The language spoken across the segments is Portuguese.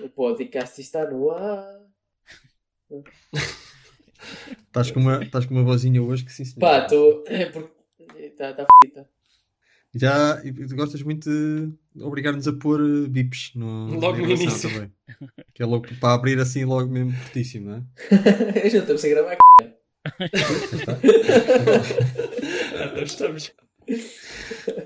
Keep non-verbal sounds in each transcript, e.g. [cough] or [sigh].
O podcast está no ar. Estás com, uma, estás com uma vozinha hoje que sim, senhor. Pá, estou. É porque. Está tá fita. Já e tu gostas muito de obrigar-nos a pôr eh, bips no, Logo no início. também. Que é logo para abrir assim logo mesmo fortíssimo, não é? [laughs] Já estamos a gravar. [laughs] Ah, nós estamos.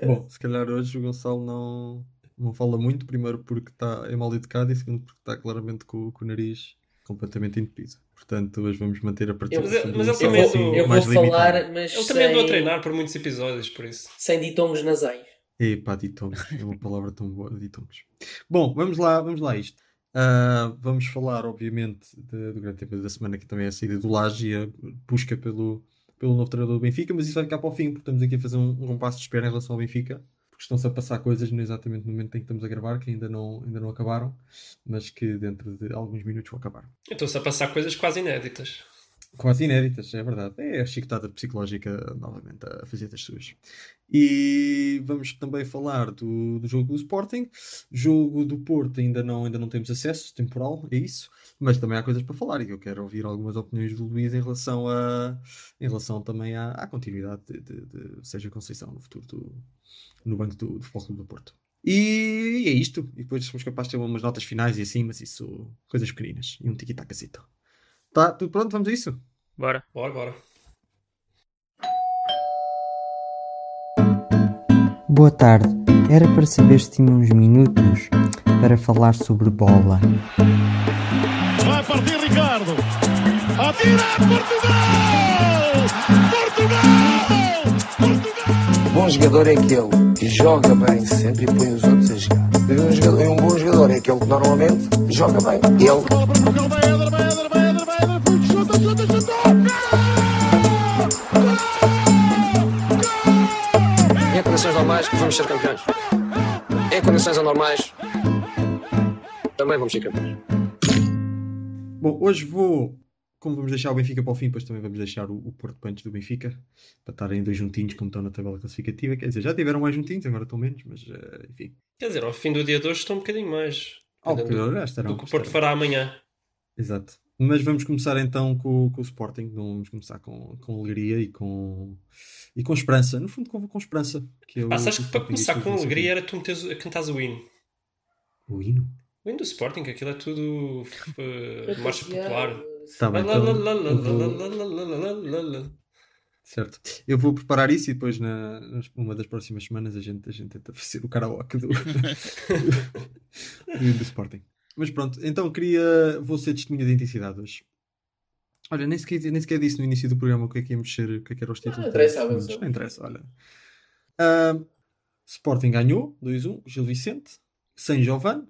Bom, se calhar hoje o Gonçalo não, não fala muito, primeiro porque está é mal educado e segundo porque está claramente com, com o nariz completamente entupido. Portanto, hoje vamos manter a participação Mas mas Eu também- vou, assim, eu vou falar, mas Ele também andou a sem, treinar por muitos episódios, por isso. sem ditongos nasais. Epá, ditongos, é uma palavra tão boa, ditongos. Bom, vamos lá, vamos lá a isto. Ah, vamos falar, obviamente, de- do grande tema da semana, que também é a saída do Laje e a busca pelo, pelo novo treinador do Benfica, mas isso vai ficar para o fim, porque estamos aqui a fazer um, um compasso de espera em relação ao Benfica, porque estão-se a passar coisas no exatamente no momento em que estamos a gravar, que ainda não, ainda não acabaram, mas que dentro de alguns minutos vão acabar. Estão-se a passar coisas quase inéditas. Quase inéditas, é verdade. É a chicotada psicológica novamente a fazer das suas. E vamos também falar do, do jogo do Sporting. Jogo do Porto ainda não, ainda não temos acesso temporal, é isso. Mas também há coisas para falar e eu quero ouvir algumas opiniões do Luís em relação, a, em relação também à, à continuidade de, de, de Sérgio Conceição no futuro do, no banco do, do Futebol Clube do Porto. E, é isto. E depois somos capazes de ter umas notas finais e assim, mas isso, coisas pequeninas. E um tiki-takazito. Tá, tudo pronto? Vamos a isso? Bora. Bora, bora. Boa tarde. Era para saber se tinha uns minutos para falar sobre bola. Vai partir Ricardo. Atira! Portugal! Bom jogador é aquele que joga bem sempre e põe os outros a jogar. E um, jogador- e um bom jogador é aquele que normalmente joga bem. Ele em condições normais vamos ser campeões. Em condições anormais também vamos ser campeões. Bom, hoje vou, como vamos deixar o Benfica para o fim, depois também vamos deixar o, o Porto Punch do Benfica, para estarem dois juntinhos como estão na tabela classificativa. Quer dizer, já tiveram mais juntinhos, agora estão menos, mas eh, enfim. Quer dizer, ao fim do dia de hoje estão um bocadinho mais. Ao do, já estarão, do que o Porto estarão. fará amanhã. Exato. Mas vamos começar então com, com o Sporting, não vamos começar com, com alegria e com, e com esperança. No fundo, com, com esperança. Que é o- Ah, sabes que para começar com alegria era tu meteres, a cantares o hino. O hino? O hino do Sporting, aquilo é tudo [laughs] eh, marcha popular. Tá bem, então. Certo. Eu vou preparar isso e depois, na, nas- uma das próximas semanas, a gente, a gente tenta fazer o karaoke do, [laughs] do, do Sporting. Mas pronto, então queria. Vou ser testemunha de intensidade hoje. Olha, nem sequer, nem sequer disse no início do programa o que é que íamos ser, o que é que era os títulos. Não interessa, Mas. Não interessa, olha. Ah, Sporting ganhou 2-1, Gil Vicente, sem Giovanni,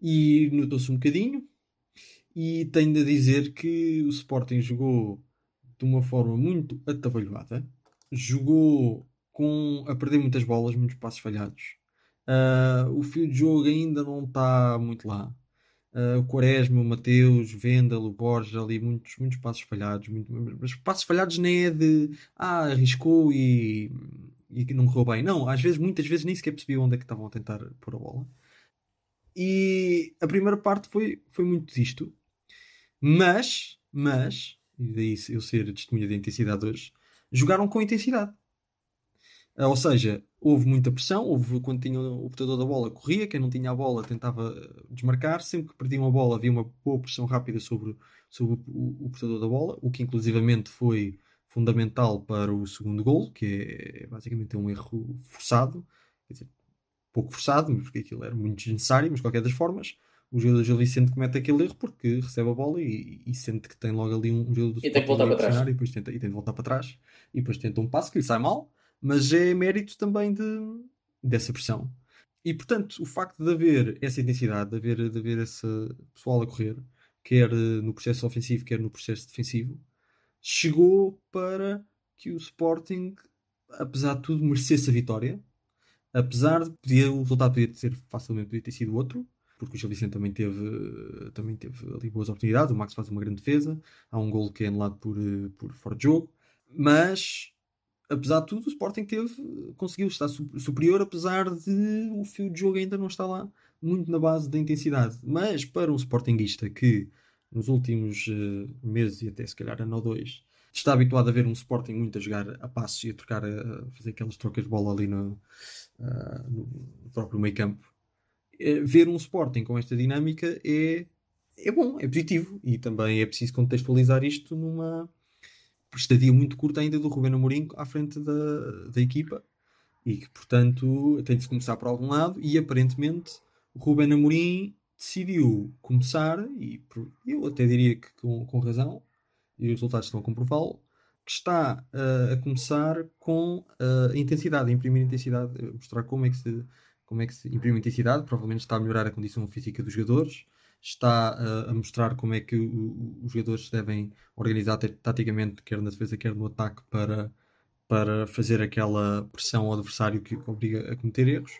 e notou-se um bocadinho. E tenho de dizer que o Sporting jogou de uma forma muito atabalhoada. Jogou com a perder muitas bolas, muitos passos falhados. Ah, o fio de jogo ainda não está muito lá. Ah, o Quaresma, o Mateus, Vendel, o Borges, ali muitos, muitos passos falhados. Muito, mas passos falhados nem é de ah, arriscou e, e não correu bem. Não, às vezes, muitas vezes nem sequer percebi onde é que estavam a tentar pôr a bola. E a primeira parte foi, foi muito disto. Mas, mas, e daí eu ser testemunha de intensidade hoje, jogaram com intensidade. Ah, Ou seja, houve muita pressão, houve quando tinha o portador da bola, corria, quem não tinha a bola tentava eh, desmarcar, sempre que perdiam a bola havia uma boa pressão rápida sobre, sobre o, o portador da bola, o que inclusivamente foi fundamental para o segundo gol, que é basicamente um erro forçado, quer dizer, pouco forçado, porque aquilo era muito desnecessário, mas de qualquer das formas, o jogador Gil Vicente comete aquele erro porque recebe a bola e, e sente que tem logo ali um, um jogador do E tem que voltar para trás. E depois tenta, e tem de voltar para trás e depois tenta um passo que lhe sai mal, mas é mérito também de, dessa pressão. E portanto, o facto de haver essa intensidade, de haver, de haver esse pessoal a correr, quer eh, no processo ofensivo, quer no processo defensivo, chegou para que o Sporting, apesar de tudo, merecesse a vitória. Apesar de podia, o resultado podia ter facilmente podia ter sido outro, porque o Gil Vicente também teve, também teve ali boas oportunidades. O Max faz uma grande defesa, há um gol que é anulado por, eh, por fora de jogo, mas apesar de tudo, o Sporting teve, conseguiu estar su- superior, apesar de o fio de jogo ainda não estar lá muito na base da intensidade. Mas para um Sportingista que nos últimos eh, meses e até se calhar ano ou dois está habituado a ver um Sporting muito a jogar a passos e a trocar, a, fazer aquelas trocas de bola ali no, ah, no próprio meio campo, ver um Sporting com esta dinâmica é, é bom, é positivo. E também é preciso contextualizar isto numa estadia muito curta ainda do Rubén Amorim à frente da, da equipa e que portanto tem de se começar por algum lado. E aparentemente o Rubén Amorim decidiu começar e eu até diria que com, com razão e os resultados estão a comprová-lo que está ah, a começar com ah, a intensidade, a imprimir intensidade, mostrar como é que se como é que se imprime intensidade, provavelmente está a melhorar a condição física dos jogadores, está ah, a mostrar como é que o- os jogadores devem organizar ta- taticamente, quer na defesa, quer no ataque, para, para fazer aquela pressão ao adversário que obriga a cometer erros.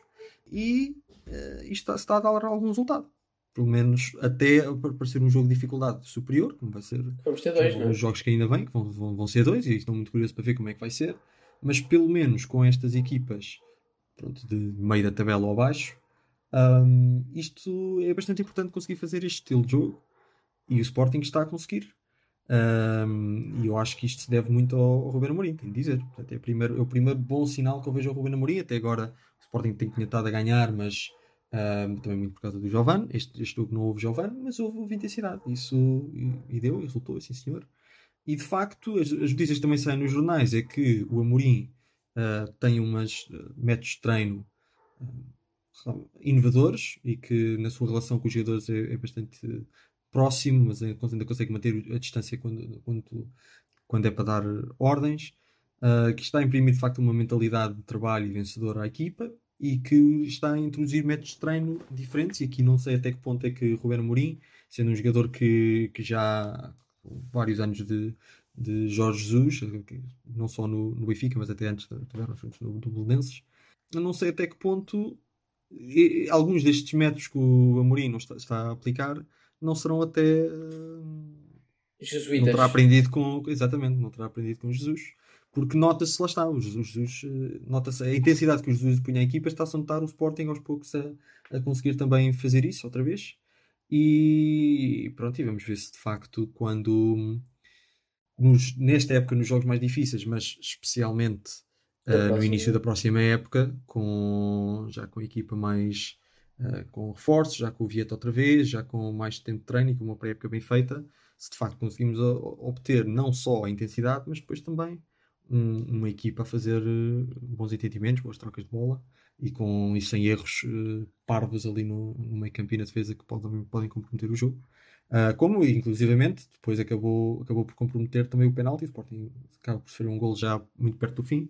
E eh, isto está, está a dar algum resultado. Pelo menos até para parecer um jogo de dificuldade superior, como vai ser Vamos ter dois, não é? os jogos que ainda vêm, que vão, vão, vão ser dois, e estou muito curioso para ver como é que vai ser. Mas pelo menos com estas equipas pronto, de meio da tabela ou abaixo, hum, isto é bastante importante conseguir fazer este estilo de jogo e o Sporting está a conseguir. Hum, e eu acho que isto se deve muito ao, ao Ruben Amorim, tenho de dizer. Portanto, é, o primeiro, é o primeiro bom sinal que eu vejo ao Ruben Amorim. Até agora o Sporting tem tinha estado a ganhar, mas hum, também muito por causa do Giovanni. Este, este jogo não houve Giovanni, mas houve, houve intensidade. Isso e, e deu, e resultou, sim senhor. E de facto, as, as notícias também saem nos jornais é que o Amorim ah, tem umas ah, métodos de treino ah, inovadores e que na sua relação com os jogadores é, é bastante próximo, mas ainda consegue manter a distância quando, quando, quando é para dar ordens, que está a imprimir de facto uma mentalidade de trabalho e vencedora à equipa e que está a introduzir métodos de treino diferentes. E aqui não sei até que ponto é que Ruben Amorim, sendo um jogador que, que já vários anos de, de Jorge Jesus, que não só no, no Benfica, mas até antes estiveram juntos no, no Belenenses, eu não sei até que ponto e- alguns destes métodos que o Amorim não está, está a aplicar não serão até não Jesuítas. terá aprendido com exatamente, não terá aprendido com Jesus. Porque nota-se, lá está, o Jesus, Jesus, eh, nota-se a intensidade que o Jesus punha à equipa, está-se a notar o Sporting aos poucos a, a conseguir também fazer isso outra vez. E pronto, e vamos ver se de facto quando nos- nesta época nos jogos mais difíceis, mas especialmente eh, no início da próxima época, com, já com a equipa mais eh, com reforços, já com o Vieta outra vez, já com mais tempo de treino e com uma pré-época bem feita, se de facto conseguimos o- obter não só a intensidade, mas depois também um- uma equipa a fazer eh, bons entendimentos, boas trocas de bola e com e sem erros eh, parvos ali no, no meio campo e na defesa que podem, podem comprometer o jogo. Ah, como inclusivamente depois acabou, acabou por comprometer também o penalti, o Sporting acaba por sofrer um gol já muito perto do fim,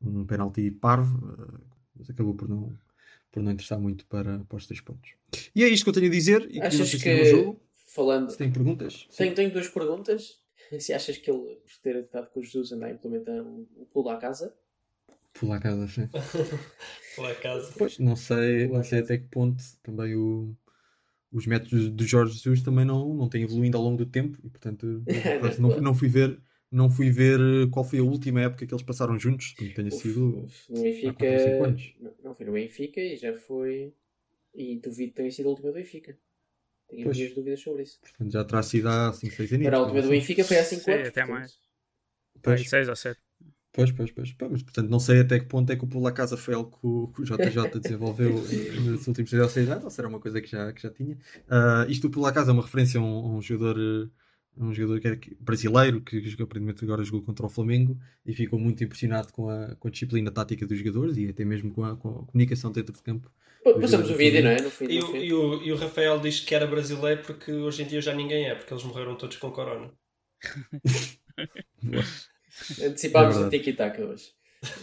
um penalti parvo, ah, mas acabou por não, por não interessar muito para, para os três pontos. E é isto que eu tenho a dizer. E Achas que que, no jogo. falando, Se tem perguntas? tenho, tenho duas perguntas. [laughs] Se achas que ele, por ter estado com o Jesus, anda a implementar o o pulo à casa? Pular a casa, sim. [laughs] Lá a casa. Pois, não sei, não sei até que ponto também o, os métodos de Jorge Jesus também não, não têm evoluído ao longo do tempo e portanto [laughs] não, não fui ver não fui ver qual foi a última época que eles passaram juntos, que tenha Uf, sido uf, no há Benfica. 4 ou 5 anos. Não, não foi no Benfica e já foi. E duvido que tenha sido a última do Benfica. Tenho Pois. minhas dúvidas sobre isso. Portanto, já terá sido há 5, 6 anos. Para a última do Benfica foi há 5 Sim, anos. até portanto, mais. Pois, Pai, seis ou sete. Pois, pois, pois. Pá, Mas, portanto, não sei até que ponto é que o Pula Casa foi algo que o, que o JJ [laughs] desenvolveu nos últimos 6 ou 6 anos, ou será uma coisa que já, que já tinha. Ah, isto do Pula Casa é uma referência a um, a um jogador. Um jogador que é que- brasileiro que, que aparentemente agora jogou contra o Flamengo e ficou muito impressionado com a, com a disciplina tática dos jogadores e até mesmo com a, com a comunicação dentro de campo. Passamos o vídeo, não é? No fim, E no o, e, o, e o Rafael diz que era brasileiro porque hoje em dia já ninguém é, porque eles morreram todos com corona. [laughs] [laughs] Antecipámos É o tiki-taka hoje.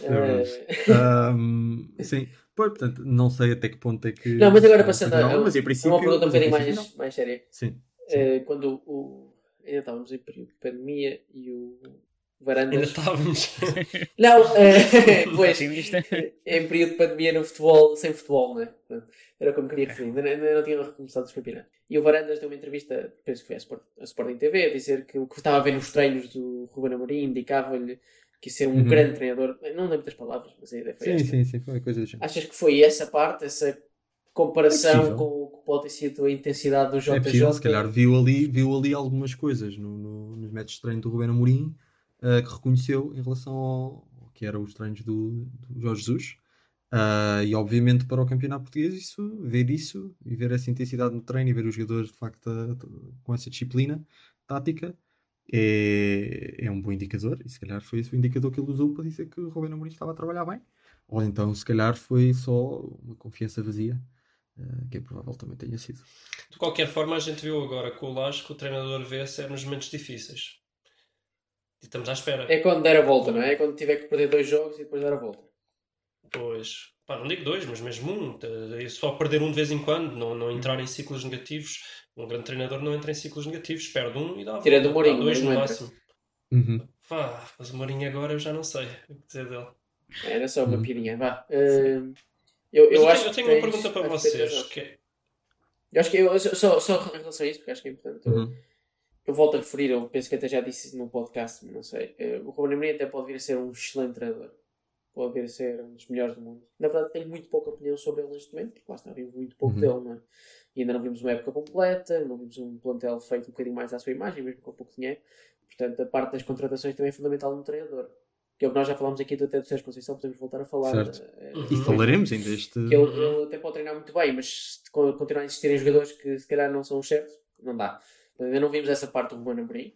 É. Eh, Ahm, sim, pois, portanto, não sei até que ponto é que. Não, mas agora passando a, Não, mas em a princípio. uma pergunta um bocadinho mais, mais séria. Sim. Eh, quando o, ainda estávamos em período de pandemia e o Ainda Varandas. estávamos. [laughs] Não, eh, [laughs] pois, Otimista. em período de pandemia no futebol, sem futebol, não é? Portanto, Era como queria referir, ainda, ainda não tinha recomeçado os campeonatos. E o Varandas deu uma entrevista, penso que foi a, Sport, a Sporting TV, a dizer que o que estava a ver nos treinos do Ruben Amorim indicava-lhe que ia ser um Uhum. grande treinador. Não lembro das palavras, mas a ideia foi Sim, esta. sim, sim, foi coisa do género. Achas que foi essa parte, essa comparação É com o que pode ter sido a intensidade do JJ. É possível, se calhar viu ali, viu ali algumas coisas no, no- nos métodos de treino do Ruben Amorim ah, que reconheceu em relação ao, que eram os treinos do, do Jorge Jesus. Ah, e obviamente para o campeonato português isso, ver isso e ver essa intensidade no treino e ver os jogadores de facto a- com essa disciplina tática é, é um bom indicador e se calhar foi esse o indicador que ele usou para dizer que o Ruben Amorim estava a trabalhar bem ou então se calhar foi só uma confiança vazia ah, que é provável também tenha sido De qualquer forma, a gente viu agora com o Laje que o treinador vê-se é nos momentos difíceis. E estamos à espera. É quando der a volta, não é? É quando tiver que perder dois jogos e depois dar a volta. Pois, pá, não digo dois, mas mesmo um. É só perder um de vez em quando, não, não entrar em ciclos negativos. Um grande treinador não entra em ciclos negativos, perde um e dá a volta. o Mourinho, Dá dois no máximo. Uhum. Pá, mas o Mourinho agora eu já não sei o que dizer dele. Era só uma Hum. pirinha. Vá. Uh, eu, eu, eu, acho tenho, eu que tenho uma pergunta para vocês. Que é- Eu acho que eu, só, só em relação a isso, porque acho que é importante. Uhum. Eu volto a referir, eu penso que até já disse no podcast, não sei. eh, O Ruben Amorim até pode vir a ser um excelente treinador. Pode vir a ser um dos melhores do mundo. Na verdade, tenho muito pouca opinião sobre ele neste momento, porque lá está, vimos muito pouco Uhum. dele, não é? E ainda não vimos uma época completa, não vimos um plantel feito um bocadinho mais à sua imagem, mesmo com pouco dinheiro. Portanto, a parte das contratações também é fundamental no treinador. Que é o que nós já falámos aqui do até do Sérgio Conceição, podemos voltar a falar. Certo. Uhum. E falaremos ainda este. que ele, ele até pode treinar muito bem, mas se continuar a existirem jogadores que se calhar não são os certos, não dá. Ainda não vimos essa parte do Ruben Amorim.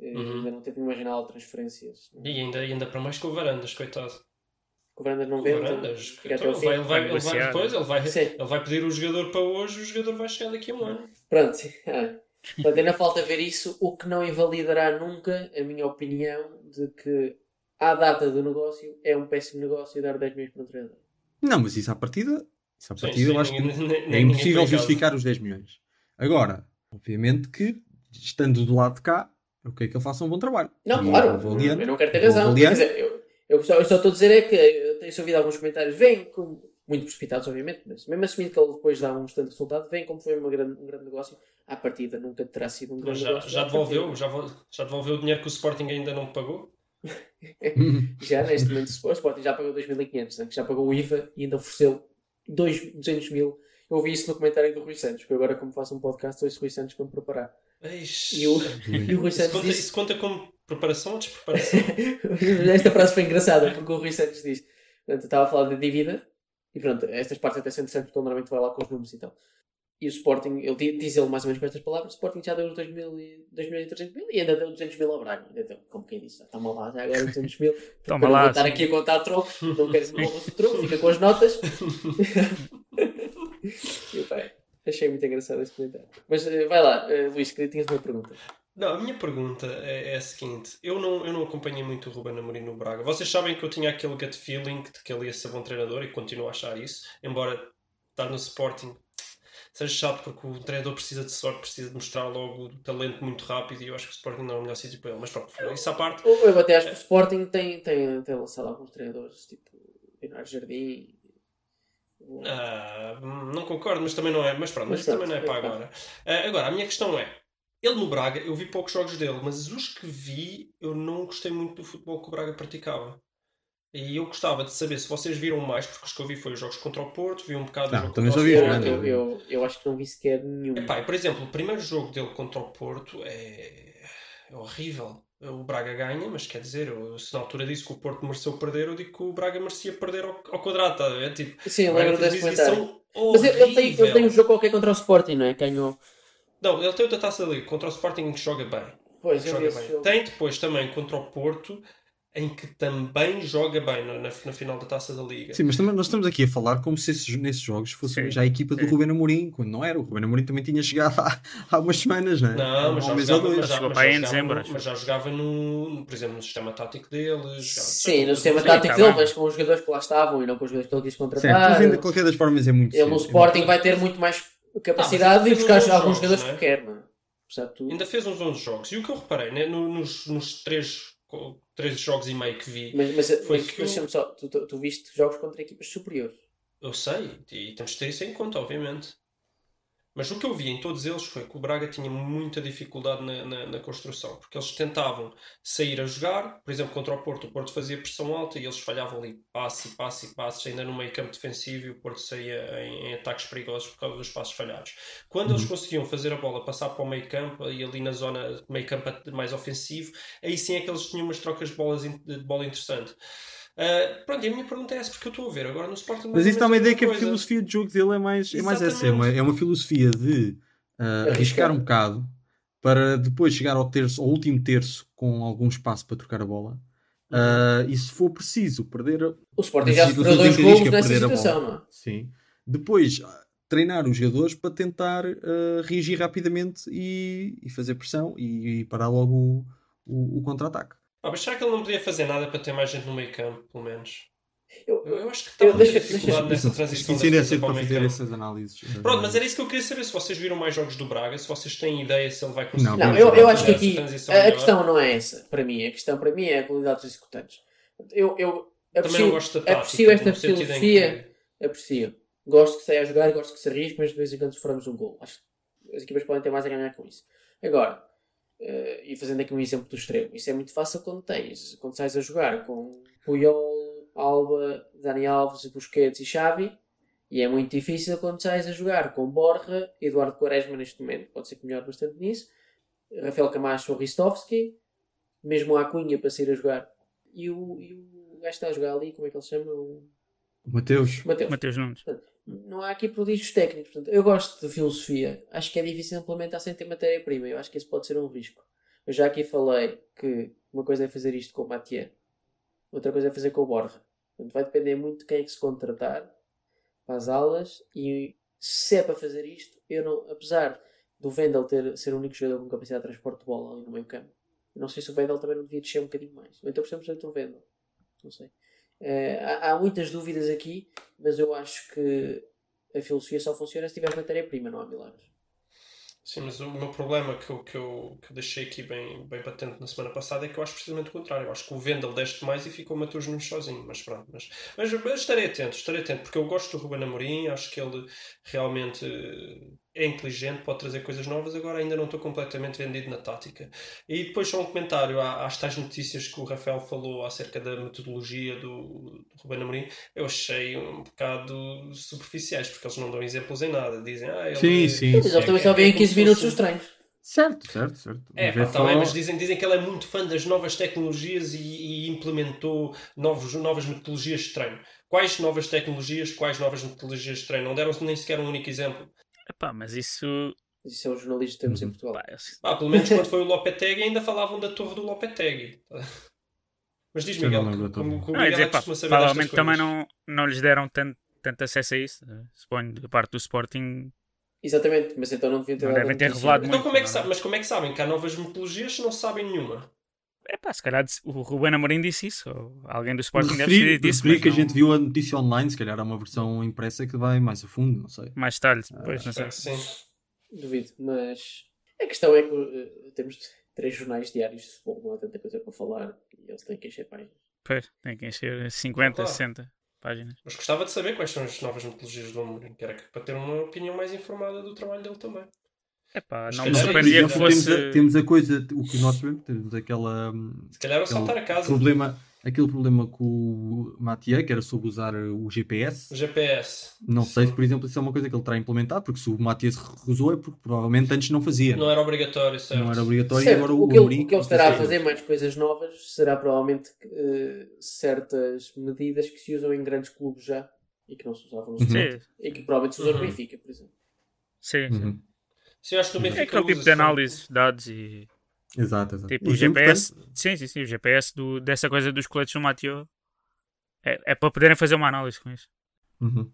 Eh, Uhum. Ainda não teve uma janela de transferências. E ainda, ainda para mais com o Varandas, coitado. O Varandas não O vê. Varandas, então, ele vai, ele vai, ele vai depois, ele vai, Sim. ele vai pedir o jogador para hoje, o jogador vai chegar daqui a um ano. Pronto. Ah. [laughs] Portanto, ainda falta ver isso, o que não invalidará nunca a minha opinião de que à data do negócio é um péssimo negócio dar 10 milhões para um treinador. Não, mas isso à partida, isso à Sim, partida sim, eu acho que ninguém- [laughs] é ninguém impossível justificar os 10 milhões. Agora, obviamente que, estando do lado de cá, eu quero que ele faça um bom trabalho. Não, E claro, avaliando, eu não quero ter razão. Quer dizer, eu, eu, só, eu só estou a dizer é que eu tenho ouvido alguns comentários, vêm com, muito precipitados, obviamente, mas mesmo assumindo que ele depois dá um bastante resultado, vem como foi uma grande, um grande negócio. À partida nunca terá sido um grande já, negócio. já devolveu, já, já devolveu o dinheiro que o Sporting ainda não pagou? [laughs] Já neste momento o Sporting já pagou 2.500, né? já pagou o IVA e ainda ofereceu 2, 200 mil. Eu ouvi isso no comentário do Rui Santos, que agora como faço um podcast ouço Rui Santos para me preparar. E o, [laughs] e o Rui isso, Santos conta, disse... isso conta como preparação ou despreparação? [laughs] Esta frase foi engraçada, porque o Rui Santos diz. Portanto, estava a falar de dívida, e pronto, estas partes até são interessantes, porque ele normalmente vai lá com os números e tal. E o Sporting, ele di- diz ele mais ou menos com estas palavras: o Sporting já deu os 2 mil e 2 mil e 300 mil e ainda deu 200 mil ao Braga. Deu, como quem disse, toma lá, já agora 200 mil. [laughs] Toma lá, vou estar aqui a contar trocos, não quero que o troco, fica com as notas. Achei muito engraçado este comentário. Mas eh, vai lá, eh, Luís, que tinhas uma pergunta. Não, a minha pergunta é, é a seguinte: eu não, eu não acompanhei muito o Ruben Amorim no Braga. Vocês sabem que eu tinha aquele gut feeling de que ele ia ser bom treinador e continuo a achar isso, embora estar no Sporting seja chato porque o treinador precisa de sorte, precisa de mostrar logo o talento muito rápido e eu acho que o Sporting não é o melhor sítio para ele. Mas pronto, isso à parte. Eu eu até acho que o Sporting tem, tem, tem lançado alguns treinadores, tipo Leonardo Jardim. Ah, não concordo, mas também não é. Mas pronto, mas, Mas isso pronto, também não é para agora. Ah, agora, a minha questão é: ele no Braga, eu vi poucos jogos dele, mas os que vi, eu não gostei muito do futebol que o Braga praticava. E eu gostava de saber se vocês viram mais, porque os que eu vi foi os jogos contra o Porto, vi um bocado Não, também o vi eu, eu, eu, eu acho que não vi sequer nenhum. Epá, e, por exemplo, o primeiro jogo dele contra o Porto é, é horrível. O Braga ganha, mas quer dizer, eu, se na altura disse que o Porto mereceu perder, eu digo que o Braga merecia perder ao, ao quadrado, está a ver? Tipo, Sim, eu lembro desse comentário. Mas ele, ele tem, ele tem um jogo qualquer contra o Sporting, não é? Ganhou. Não, ele tem outra taça da Liga contra o Sporting que joga bem. Pois, eu vi Joga esse bem. jogo. Tem depois também contra o Porto, em que também joga bem na, na, na final da taça da Liga. Sim, mas também nós estamos aqui a falar como se esses, nesses jogos fosse Sim, já a equipa do sim. Ruben Amorim, quando não era. O Ruben Amorim também tinha chegado há, há umas semanas, não é? Não, mas já, jogava, mas, já, mas já em jogava dezembro, mas já jogava no, por exemplo, no sistema tático deles. Sim, no sistema Sim, tático tá dele, bem. mas com os jogadores que lá estavam e não com os jogadores que ele quis contratar. mas ainda de qualquer das formas é muito Ele no cedo. Sporting vai ter muito mais capacidade Ah, de buscar alguns jogos, jogadores é? que quer, é? Ainda fez uns 11 jogos. E o que eu reparei, né, no- nos, nos três, três jogos e meio que vi, mas, mas, Foi mas, que mas eu- só, tu, tu, tu viste jogos contra equipas superiores. eu sei, e temos de ter isso em conta, obviamente. Mas o que eu vi em todos eles foi que o Braga tinha muita dificuldade na, na, na construção, porque eles tentavam sair a jogar, por exemplo, contra o Porto, o Porto fazia pressão alta e eles falhavam ali passe, passe, passe, ainda no meio campo defensivo e o Porto saía em, em ataques perigosos por causa dos passos falhados. Quando eles conseguiam fazer a bola passar para o meio campo e ali na zona meio campo mais ofensivo, aí sim é que eles tinham umas trocas de, bolas, de bola interessante. Ah, pronto, e a minha pergunta é essa, porque eu estou a ver agora no Sporting. Mas isso dá uma ideia que a coisa. filosofia de jogo dele é mais, é mais essa. É uma, é uma filosofia de ah, Arriscar. arriscar um bocado para depois chegar ao terço, ao último terço com algum espaço para trocar a bola. Ah, e se for preciso perder a- O Sporting já sofreu dois arrisca golos nessa perder a situação, não é? Sim. Depois, treinar os jogadores para tentar ah, reagir rapidamente e, e fazer pressão e, e parar logo o, o- o contra-ataque. Ah, mas será que ele não podia fazer nada para ter mais gente no meio campo, pelo menos? Eu- Eu, acho que está muita deixa- dificuldade deixa- nessa transição defesa cedo para fazer essas análises. ah, Pronto, mas era isso que eu queria saber. Se vocês viram mais jogos do Braga, se vocês têm ideia se ele vai conseguir. Não, Não, eu, eu acho que aqui a, a melhor. questão não é essa, para mim. A questão para mim é a qualidade dos executantes. Eu, eu Também não aprecio, gosto da tática. aprecio esta filosofia, aprecio. Gosto que saia a jogar, gosto que se arrisque, mas de vez em quando sofremos um gol. Acho que as equipas podem ter mais a ganhar com isso. Agora, eh, e fazendo aqui um exemplo do extremo, isso é muito fácil quando tens, quando sais a jogar com Puyol, Alba, Dani Alves, Busquets e Xavi, e é muito difícil quando sais a jogar com Borja, Eduardo Quaresma neste momento, pode ser que melhore bastante nisso, Rafael Camacho ou Ristovski, mesmo a Cunha para sair a jogar. E o, e o gajo está a jogar ali, como é que ele se chama? O Mateus, Mateus. Mateus Nunes. Não há aqui prodígios técnicos. Portanto, eu gosto de filosofia. Acho que é difícil implementar sem ter matéria-prima. Eu acho que isso pode ser um risco. Eu já aqui falei que uma coisa é fazer isto com o Mathieu, outra coisa é fazer com o Borja. Portanto, vai depender muito de quem é que se contratar para as aulas e se é para fazer isto, eu não, apesar do Vendel ter, ser o único jogador com capacidade de transporte de bola ali no meio campo, não sei se o Vendel também não devia descer um bocadinho mais. Ou então precisamos outro Vendel. Não sei. Eh, há, há muitas dúvidas aqui, mas eu acho que a filosofia só funciona se tiver matéria-prima, não há milagres. Sim, mas o meu problema que eu, que eu, que eu deixei aqui bem, bem patente na semana passada é que eu acho precisamente o contrário. Eu acho que o Vendel deste mais e ficou Matheus Nunes sozinho. Mas pronto, mas, mas, mas estarei atento, estarei atento, porque eu gosto do Ruben Amorim, acho que ele realmente é inteligente, pode trazer coisas novas. Agora ainda não estou completamente vendido na tática. E depois só um comentário às tais notícias que o Rafael falou acerca da metodologia do, do Ruben Amorim. Eu achei um bocado superficiais, porque eles não dão exemplos em nada. Dizem, ah, ele Sim, sim. Mas eles também só veem 15 minutos dos treinos. certo, certo, certo. É, Mas pá, tá só- bem, mas dizem, dizem que ele é muito fã das novas tecnologias e, e implementou novos, novas metodologias de treino. Quais novas tecnologias, quais novas metodologias de treino? Não deram nem sequer um único exemplo. Epá, mas isso. Isso é os jornalistas que temos em Uhum. Portugal. pá, Ah, pelo menos quando foi o Lopetegui ainda falavam da torre do Lopetegui. [laughs] Mas diz Miguel, como, torre. como Não, é Miguel é dizer, que pá, saber provavelmente também não, não lhes deram tanto, tanto acesso a isso. eh, Suponho, da parte do Sporting. Exatamente, mas então não deviam ter Não devem ter revelado Então muito, como é que é? sabe, mas como é que sabem que há novas metodologias se não sabem nenhuma? É pá, se calhar disse- o Ruben Amorim disse isso. Ou alguém do Sporting deve referi, ter dito isso. referi que a não- gente viu a notícia online, se calhar há uma versão impressa que vai mais a fundo, não sei. Mais tarde, depois, não sei. Sim. Duvido, mas a questão é que eh, temos três jornais diários de futebol, não há tanta coisa para falar e eles têm que encher páginas. Pois, tem que encher 50, Claro. 60 páginas. Mas gostava de saber quais são as novas metodologias do Amorim, que era que- para ter uma opinião mais informada do trabalho dele também. É pá, Mas não se me surpreendia que fosse. temos, a, temos a coisa, o que nós sabemos, temos aquela, hum, Se calhar aquele saltar a casa. problema, aquele problema com o Mathieu, que era sobre usar o GPS. O GPS. Não sei se, por exemplo, isso é uma coisa que ele terá implementado, porque se o Mathieu se recusou é porque provavelmente antes não fazia. Não era obrigatório, certo? Não era obrigatório e Certo, agora o, o, que ele, Amorim o que ele estará a fazer mais coisas novas será provavelmente eh, certas medidas que se usam em grandes clubes já e que não se usavam no Uhum. E que provavelmente se usam no Uhum. Benfica, por exemplo. sim. sim. Uhum. Sim, acho que o É aquele tipo de análise de dados e Exato, exato. tipo E o GPS. importante. Sim, sim, sim. O GPS do, dessa coisa dos coletes do Mateo é, é para poderem fazer uma análise com isso. Uhum.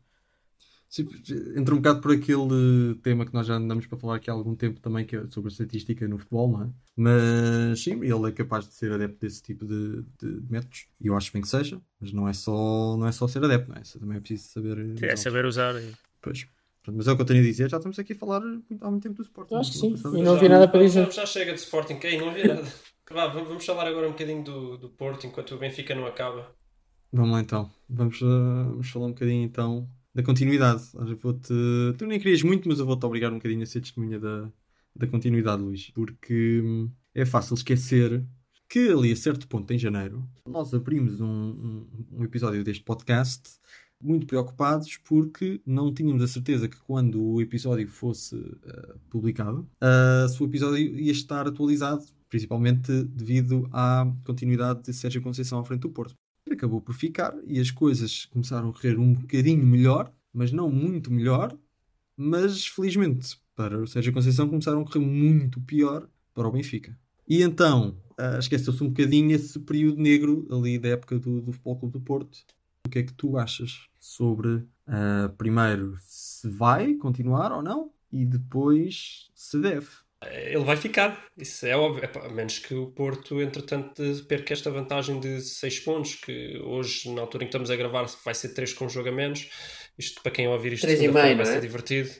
Sim, entra um bocado por aquele tema que nós já andamos para falar aqui há algum tempo também, que é sobre a estatística no futebol, não é? Mas sim, ele é capaz de ser adepto desse tipo de, de métodos. E eu acho bem que seja, mas não é só, não é só ser adepto, não é? Também é preciso saber. É saber usar. E... Pois. Mas é o que eu tenho a dizer, já estamos aqui a falar há muito tempo do Sport. Eu acho que não sim. E não havia nada para dizer. Já, já chega de Sporting, aí não havia nada. [laughs] Vá, vamos falar agora um bocadinho do, do Porto enquanto o Benfica não acaba. Vamos lá então. Vamos, uh, vamos falar um bocadinho então da continuidade. Vou-te... Tu nem querias muito, mas eu vou-te obrigar um bocadinho a ser testemunha da, da continuidade, Luís. Porque hum, é fácil esquecer que ali a certo ponto em janeiro nós abrimos um, um, um episódio deste podcast muito preocupados porque não tínhamos a certeza que quando o episódio fosse uh, publicado, uh, o episódio ia estar atualizado, principalmente devido à continuidade de Sérgio Conceição à frente do Porto. Acabou por ficar e as coisas começaram a correr um bocadinho melhor, mas não muito melhor, mas felizmente para o Sérgio Conceição começaram a correr muito pior para o Benfica. E então uh, esqueceu-se um bocadinho esse período negro ali da época do, do Futebol Clube do Porto. O que é que tu achas sobre, uh, primeiro, se vai continuar ou não e depois se deve? Ele vai ficar, isso é óbvio. Epá, a menos que o Porto, entretanto, perca esta vantagem de 6 pontos, que hoje, na altura em que estamos a gravar, vai ser 3 com um jogo a menos. Isto, para quem ouvir isto, e meio, vai é? ser divertido.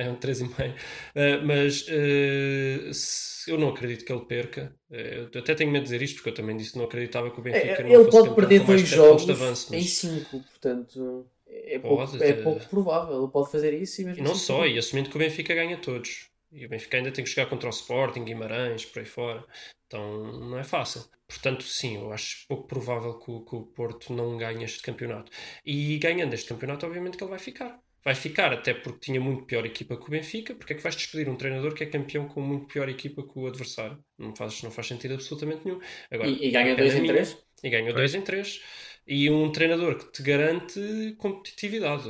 É um 3,5. Uh, mas uh, se- eu não acredito que ele perca. Uh, eu até tenho medo de dizer isto, porque eu também disse que não acreditava que o Benfica É, não ele pode perder dois pontos jogos avanço. em Mas... 5, portanto é Pode, pouco, é eh, pouco provável. Ele pode fazer isso e mesmo E não assim só, e assumindo que o Benfica ganha todos. E o Benfica ainda tem que jogar contra o Sporting, Guimarães, por aí fora. Então não é fácil. Portanto, sim, eu acho pouco provável que o, que o Porto não ganhe este campeonato. E ganhando este campeonato, obviamente que ele vai ficar. Vai ficar, até porque tinha muito pior equipa que o Benfica. Porque é que vais despedir um treinador que é campeão com muito pior equipa que o adversário? Não faz, não faz sentido absolutamente nenhum. Agora, E, e ganha pena 2 em minha. 3? E ganhou 2 em 3. E um treinador que te garante competitividade.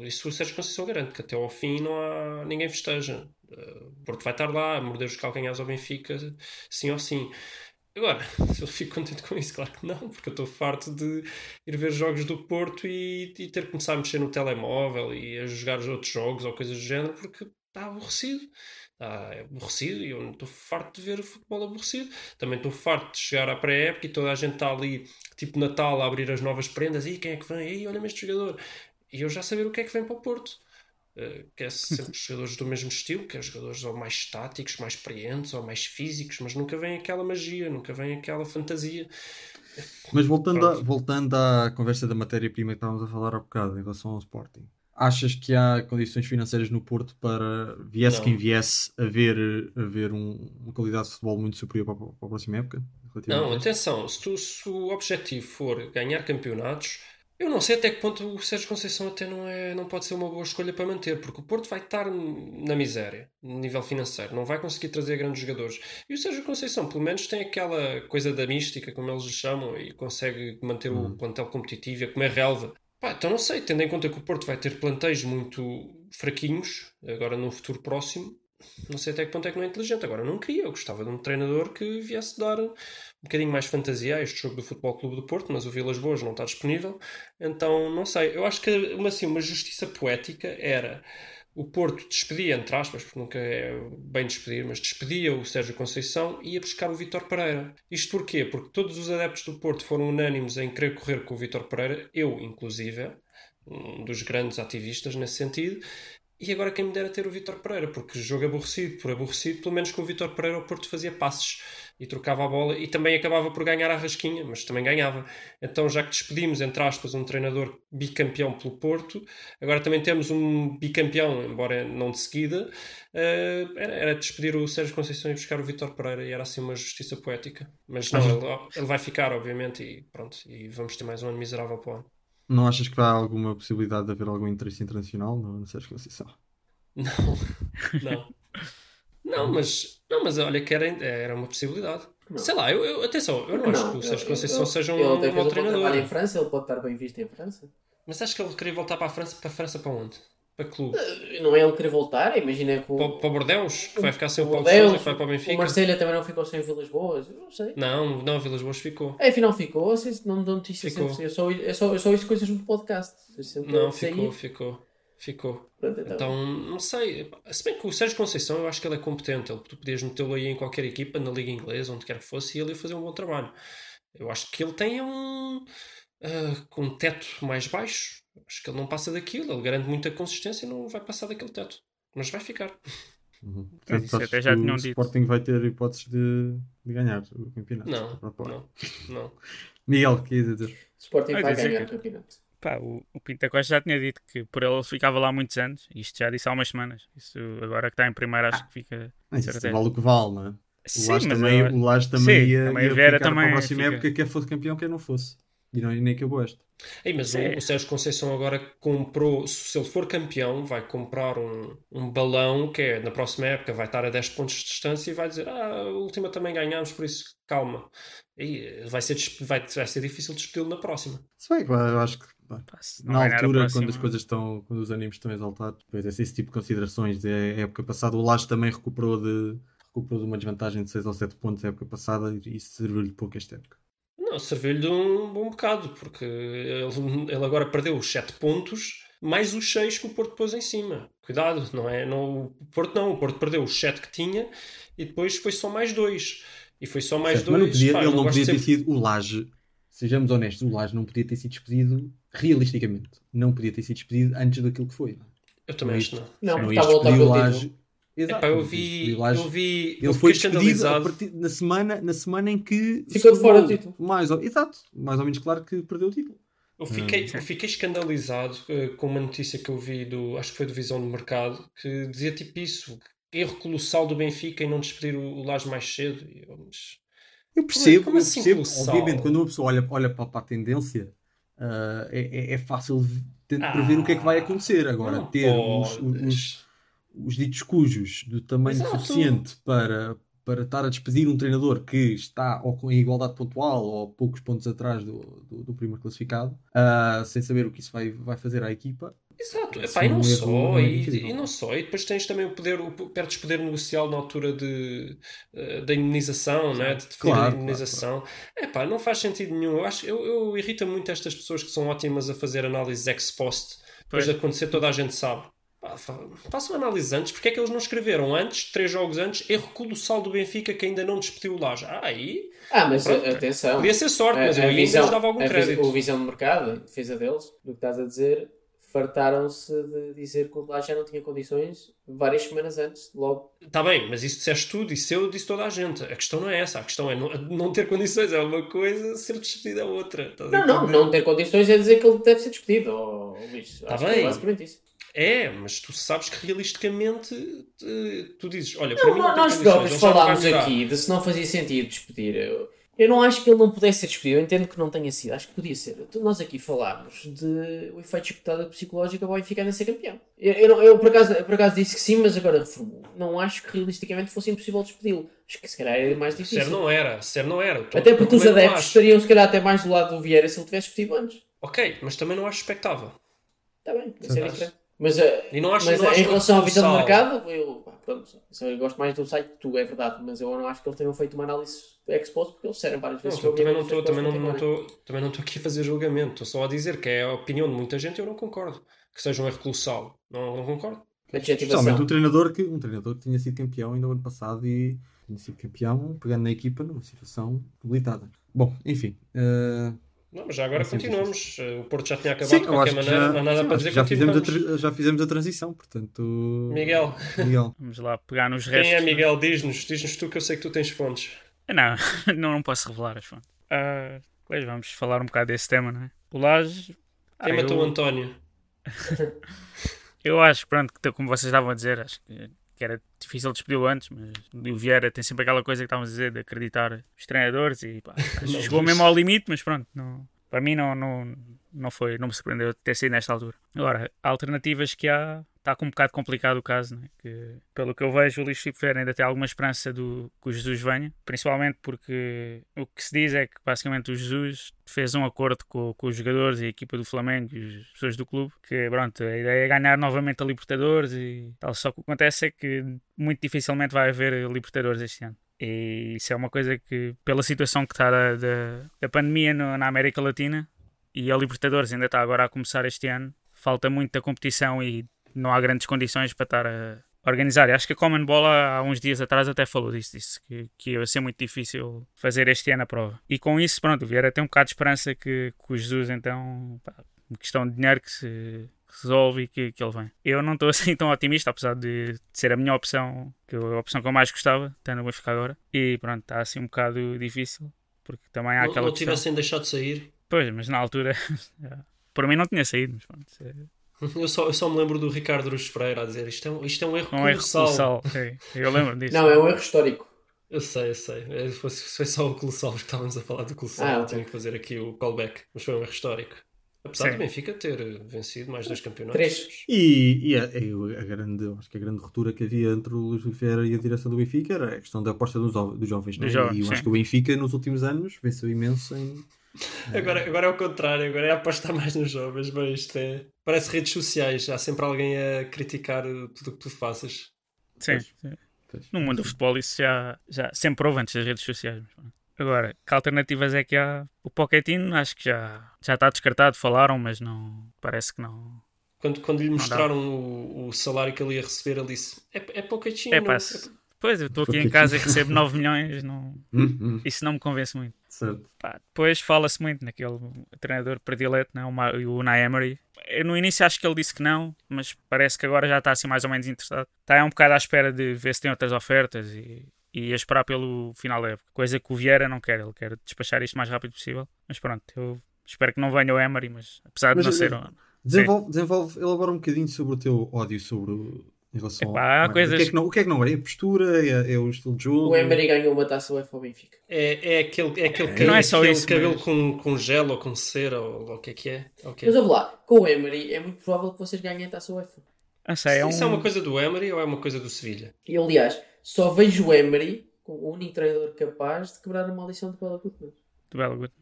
Isso o Sérgio Conceição garante, que até ao fim não há ninguém festeja. O Porto vai estar lá a morder os calcanhares ao Benfica, sim ou sim. Agora, se [laughs] eu fico contente com isso, claro que não, porque eu estou farto de ir ver jogos do Porto e, e ter que começar a mexer no telemóvel e a jogar os outros jogos ou coisas do género, porque está aborrecido. Está aborrecido e eu estou farto de ver futebol aborrecido. Também estou farto de chegar à pré-época e toda a gente está ali, tipo Natal, a abrir as novas prendas. E quem é que vem? Ei, olha-me este jogador. E eu já saber o que é que vem para o Porto. Uh, quer sempre jogadores do mesmo estilo, quer jogadores ou mais estáticos, mais experientes ou mais físicos, mas nunca vem aquela magia, nunca vem aquela fantasia. Mas voltando, a- voltando à conversa da matéria-prima que estávamos a falar há bocado em relação ao Sporting, achas que há condições financeiras no Porto para, viesse Não. quem viesse, haver, haver um- uma qualidade de futebol muito superior para, a- para a próxima época? Não, a atenção, se, tu- se o objetivo for ganhar campeonatos, eu não sei até que ponto o Sérgio Conceição até não, é, não pode ser uma boa escolha para manter, porque o Porto vai estar na miséria, no nível financeiro, não vai conseguir trazer grandes jogadores. E o Sérgio Conceição, pelo menos, tem aquela coisa da mística, como eles chamam, e consegue manter o plantel competitivo e a comer relva. Pá, então não sei, tendo em conta que o Porto vai ter plantéis muito fraquinhos, agora no futuro próximo, não sei até que ponto é que não é inteligente. Agora, eu não queria, eu gostava de um treinador que viesse dar um bocadinho mais fantasia a este jogo do Futebol Clube do Porto, mas o Vilas Boas não está disponível, então não sei. Eu acho que uma, assim, uma justiça poética era o Porto despedia, entre aspas, porque nunca é bem despedir, mas despedia o Sérgio Conceição e ia buscar o Vítor Pereira. Isto porquê? Porque todos os adeptos do Porto foram unânimes em querer correr com o Vítor Pereira, eu inclusive, um dos grandes ativistas nesse sentido, e agora quem me dera ter o Vítor Pereira, porque jogo aborrecido por aborrecido, pelo menos com o Vítor Pereira o Porto fazia passes e trocava a bola e também acabava por ganhar a rasquinha, mas também ganhava. Então, já que despedimos, entre aspas, um treinador bicampeão pelo Porto, agora também temos um bicampeão, embora não de seguida, eh, era, era despedir o Sérgio Conceição e buscar o Vítor Pereira e era assim uma justiça poética. Mas não, ele, ele vai ficar, obviamente, e pronto, e vamos ter mais um ano miserável para o ano. Não achas que há alguma possibilidade de haver algum interesse internacional no, no Sérgio Conceição? Não, não. Não, mas, não, mas olha que era, era uma possibilidade. Não. Sei lá, eu, eu- atenção, eu não, acho que o Sérgio ele- Conceição ele- seja um, ele um até fez mau um bom trabalho treinador. em França, ele pode estar bem visto em França. Mas acho que ele queria voltar para a França, para a França para onde? Para clube? Não é ele querer voltar, imagina o, Para, para o Bordeus, que vai ficar sem o o Paulo Bordeaux, Sousa e que vai para o o Benfica? Marselha também não ficou sem Vilas Boas, eu não sei. Não, não, Vilas Boas ficou. É, afinal ficou, assim, não me dão notícias Ficou. sempre. Eu só, eu só, eu só ouço coisas no podcast. Não, ficou, ficou. Ficou. pronto, então. Então, não sei. Se bem que o Sérgio Conceição, eu acho que ele é competente. Ele, tu podias metê-lo aí em qualquer equipa, na Liga Inglesa, onde quer que fosse, e ele ia fazer um bom trabalho. Eu acho que ele tem um. ah, com um teto mais baixo. Acho que ele não passa daquilo. Ele garante muita consistência e não vai passar daquele teto. Mas vai ficar. Uhum. Portanto, isso até já tinham o dito. Sporting vai ter hipóteses de, de ganhar o campeonato? Não, não, não. Miguel, o que ias dizer? Sporting Ah, vai ganhar que- o campeonato. Pá, o, o Pinto da Costa já tinha dito que por ele ficava lá muitos anos. Isto já disse há umas semanas. Isso agora que está em primeiro acho que fica. Mas isso vale o que vale, não é? O Sim, mas também, eu- o também Sim, ia, também ia Vera ficar também para a próxima fica. época quer fosse campeão, quer não fosse. E não, nem acabou esta. Ei, mas o, Sim. o Sérgio Conceição agora comprou, se ele for campeão, vai comprar um, um balão que é na próxima época vai estar a 10 pontos de distância e vai dizer: Ah, a última também ganhámos, por isso calma. E vai ser, vai, vai ser difícil despedi-lo na próxima. Se bem que eu acho que não na a altura, quando as coisas estão, quando os ânimos estão exaltados, depois é esse tipo de considerações. É, a época passada o Laje também recuperou de, recuperou de uma desvantagem de 6 ou 7 pontos a época passada e isso serviu-lhe pouco esta época. Não, serviu-lhe de um bom bocado, porque ele, ele agora perdeu os 7 pontos, mais os 6 que o Porto pôs em cima. Cuidado, não é? Não, o Porto não, o Porto perdeu os 7 que tinha e depois foi só mais 2. E foi só mais Certo, mas 2. não podia, Pá, ele não podia ter sempre- sido o Laje. Sejamos honestos, o Laje não podia ter sido despedido realisticamente. Não podia ter sido despedido antes daquilo que foi. Eu também Não acho que não. Não, não está a voltar pelo Laje. título. Exato, Epá, eu vi, eu vi, Ele foi fiquei despedido a escandalizado. partir, na, semana, na semana em que Ficou de fora do título. Mais ou, exato, mais ou menos claro que perdeu o título. Eu fiquei, Hum. eu fiquei escandalizado eh, com uma notícia que eu vi do, acho que foi do Visão do Mercado, que dizia tipo isso, erro colossal do Benfica em não despedir o, o Laje mais cedo. E eu, mas- Eu percebo, Como eu assim percebo. colossal? Obviamente, quando uma pessoa olha, olha para, para a tendência, ah, é, é- é fácil tentar Ah, prever o que é que vai acontecer. Agora, ter os. Os, os ditos cujos do tamanho Exato. suficiente para, para estar a despedir um treinador que está ou com igualdade pontual ou poucos pontos atrás do, do, do primeiro classificado, ah, sem saber o que isso vai, vai fazer à equipa. Exato, Epá, e é não só, muito e, incrível. e não só, e depois tens também o poder, o, perdes poder negocial na altura de, eh, da indenização, né? de definir Claro, a claro, indenização. Epá, não faz sentido nenhum. Eu, acho, eu, eu irrita muito estas pessoas que são ótimas a fazer análises ex post, depois Pois. de acontecer, toda a gente sabe. Façam análise antes, porque é que eles não escreveram antes, três jogos antes, erro colossal do Benfica que ainda não despediu o Laje. Ah, aí Ah, mas Pronto. atenção. podia ser sorte, mas A- a visão- lhes dava algum crédito. O visão de mercado, defesa deles, do que estás a dizer, fartaram-se de dizer que o Laje já não tinha condições várias semanas antes, logo. Está bem, mas isso disseste tu, disse eu, disse toda a gente. A questão não é essa, a questão é não, não ter condições é uma coisa, ser despedido é outra. Estás Não, não, não ter condições é dizer que ele deve ser despedido, oh, Luís. Tá Acho que bem. É basicamente isso. É, mas tu sabes que realisticamente tu dizes, olha, para Não, mim não nós próprios falámos aqui de se não fazia sentido despedir. Eu, eu não acho que ele não pudesse ser despedido. Eu entendo que não tenha sido. Acho que podia ser. Tu- Nós aqui falámos de o efeito chicotada psicológica ao Benfica não ser campeão. Eu, eu, eu, por, acaso, por acaso disse que sim, mas agora reformulo. Não acho que realisticamente fosse impossível despedi-lo. Acho que se calhar era mais Ser difícil. não era, ser não era. Até porque os adeptos estariam se calhar até mais do lado do Vieira se ele tivesse despedido antes. Ok, mas também não acho expectável. Está bem, isso é diferente. Mas, eh, E não acho, mas não acho em relação à visão de mercado, eu, pronto, eu gosto mais do site que tu, é verdade, mas eu não acho que eles tenham feito uma análise exposto porque eles disseram várias Não, vezes tô- também não estou também não, não tô- também não estou aqui a fazer julgamento, estou só a dizer que é a opinião de muita gente e eu não concordo. Que seja um erro colossal. Não, não concordo. Especialmente um treinador, que, um treinador que tinha sido campeão ainda o ano passado e tinha sido campeão pegando na equipa numa situação debilitada. Bom, enfim. eh, Não, mas já agora É continuamos. O Porto já tinha acabado sim, de qualquer maneira, já, não há nada sim, para dizer que já fizemos, a, já fizemos a transição, portanto. Miguel. Miguel. [laughs] Vamos lá pegar nos restos. Quem é Miguel? Diz-nos, diz-nos tu que eu sei que tu tens fontes. Não, [laughs] não, não posso revelar as fontes. Ah, pois vamos falar um bocado desse tema, não é? O Laje. Quem ah, matou o eu, António? [laughs] eu acho, pronto, que como vocês estavam a dizer, acho que, que era difícil despedi-lo antes, mas o Vieira tem sempre aquela coisa que estávamos a dizer de acreditar os treinadores e pá, [laughs] mas- mesmo ao limite, mas pronto, não, para mim não, não, não foi, não me surpreendeu ter sido nesta altura. Agora, alternativas que há, está com um bocado complicado o caso, não é? que pelo que eu vejo, o Luís Filipe Ferreira ainda tem alguma esperança do que o Jesus venha, principalmente porque o que se diz é que basicamente o Jesus fez um acordo com, com os jogadores e a equipa do Flamengo e as pessoas do clube, que pronto, a ideia é ganhar novamente a Libertadores e tal, só que o que acontece é que muito dificilmente vai haver Libertadores este ano. E isso é uma coisa que, pela situação que está da, da, da pandemia no- na América Latina, e a Libertadores ainda está agora a começar este ano, falta muita competição e não há grandes condições para estar a organizar. Acho que a Common Bola há uns dias atrás até falou disso, disse que, que ia ser muito difícil fazer este ano a prova. E com isso, pronto, Vieira tem um bocado de esperança que, que o Jesus então, pá, questão de dinheiro que se resolve e que, que ele vem. Eu não estou [laughs] assim tão otimista, apesar de, de ser a minha opção, que a opção que eu mais gostava, tendo o Benfica agora. E pronto, está assim um bocado difícil, porque também há Não, aquela não questão... tivessem deixado de sair. Pois, mas na altura [laughs] por mim não tinha saído, mas pronto. É Eu só, eu só me lembro do Ricardo Aruz Pereira a dizer isto é, um- isto é um erro Um erro colossal. colossal. sim. Eu lembro disso. Não, é um erro histórico. Eu sei, eu sei. É, Foi, foi só o Colossal que estávamos a falar do Colossal. Ah, Eu. Tinha que fazer aqui o callback, mas foi um erro histórico. Apesar Sim. do Benfica ter eh, vencido mais dois campeonatos. Três. E, e a, e a grande, acho que a grande ruptura que havia entre o Luís Oliveira e a direção do Benfica era a questão da aposta dos, dos jovens. Né? Jovens, e eu sim. acho que o Benfica nos últimos anos venceu imenso em. Agora, agora é o contrário, agora é apostar mais nos jovens, mas isto é. Parece redes sociais, há sempre alguém a criticar tudo o que tu faças. Sim, sim. No mundo do futebol isso já, já sempre houve antes das redes sociais. Agora, que alternativas é que há? O Pochettino acho que já, já está descartado, falaram, mas não parece que não. Quando, quando lhe mostraram o, o salário que ele ia receber, ele disse: É, é pouquinho. É pá, se- pois eu estou aqui em casa e recebo 9 milhões, não, Hum, hum, isso não me convence muito. certo. Pá, depois fala-se muito naquele treinador predileto, né? o, Unai Emery. Eu, no início acho que ele disse que não, mas parece que agora já está assim mais ou menos interessado. Está um bocado à espera de ver se tem outras ofertas e, e a esperar pelo final da época. Coisa que o Vieira não quer, ele quer despachar isto o mais rápido possível. Mas pronto, eu espero que não venha o Emery, mas apesar de Mas, não ser. eh, um- Desenvolve, desenvolve, elabora um bocadinho sobre o teu ódio sobre o- em relação Epá, ao- coisas- o, que é que não, o que é que não é? É a postura? É, é o estilo de jogo? O Emery ganhou uma taça UEFA ao Benfica. É, é aquele, é aquele, Não cabelo- é só aquele isso, cabelo mas- com, com gel ou com cera ou, ou o que é que é. Ok. Mas ouve lá, com o Emery é muito provável que vocês ganhem a taça UEFA. Não sei, é um. Isso é uma coisa do Emery ou é uma coisa do Sevilha? E aliás, só vejo o Emery como o único treinador capaz de quebrar a maldição de Bela Gutmann. do Belo Guto.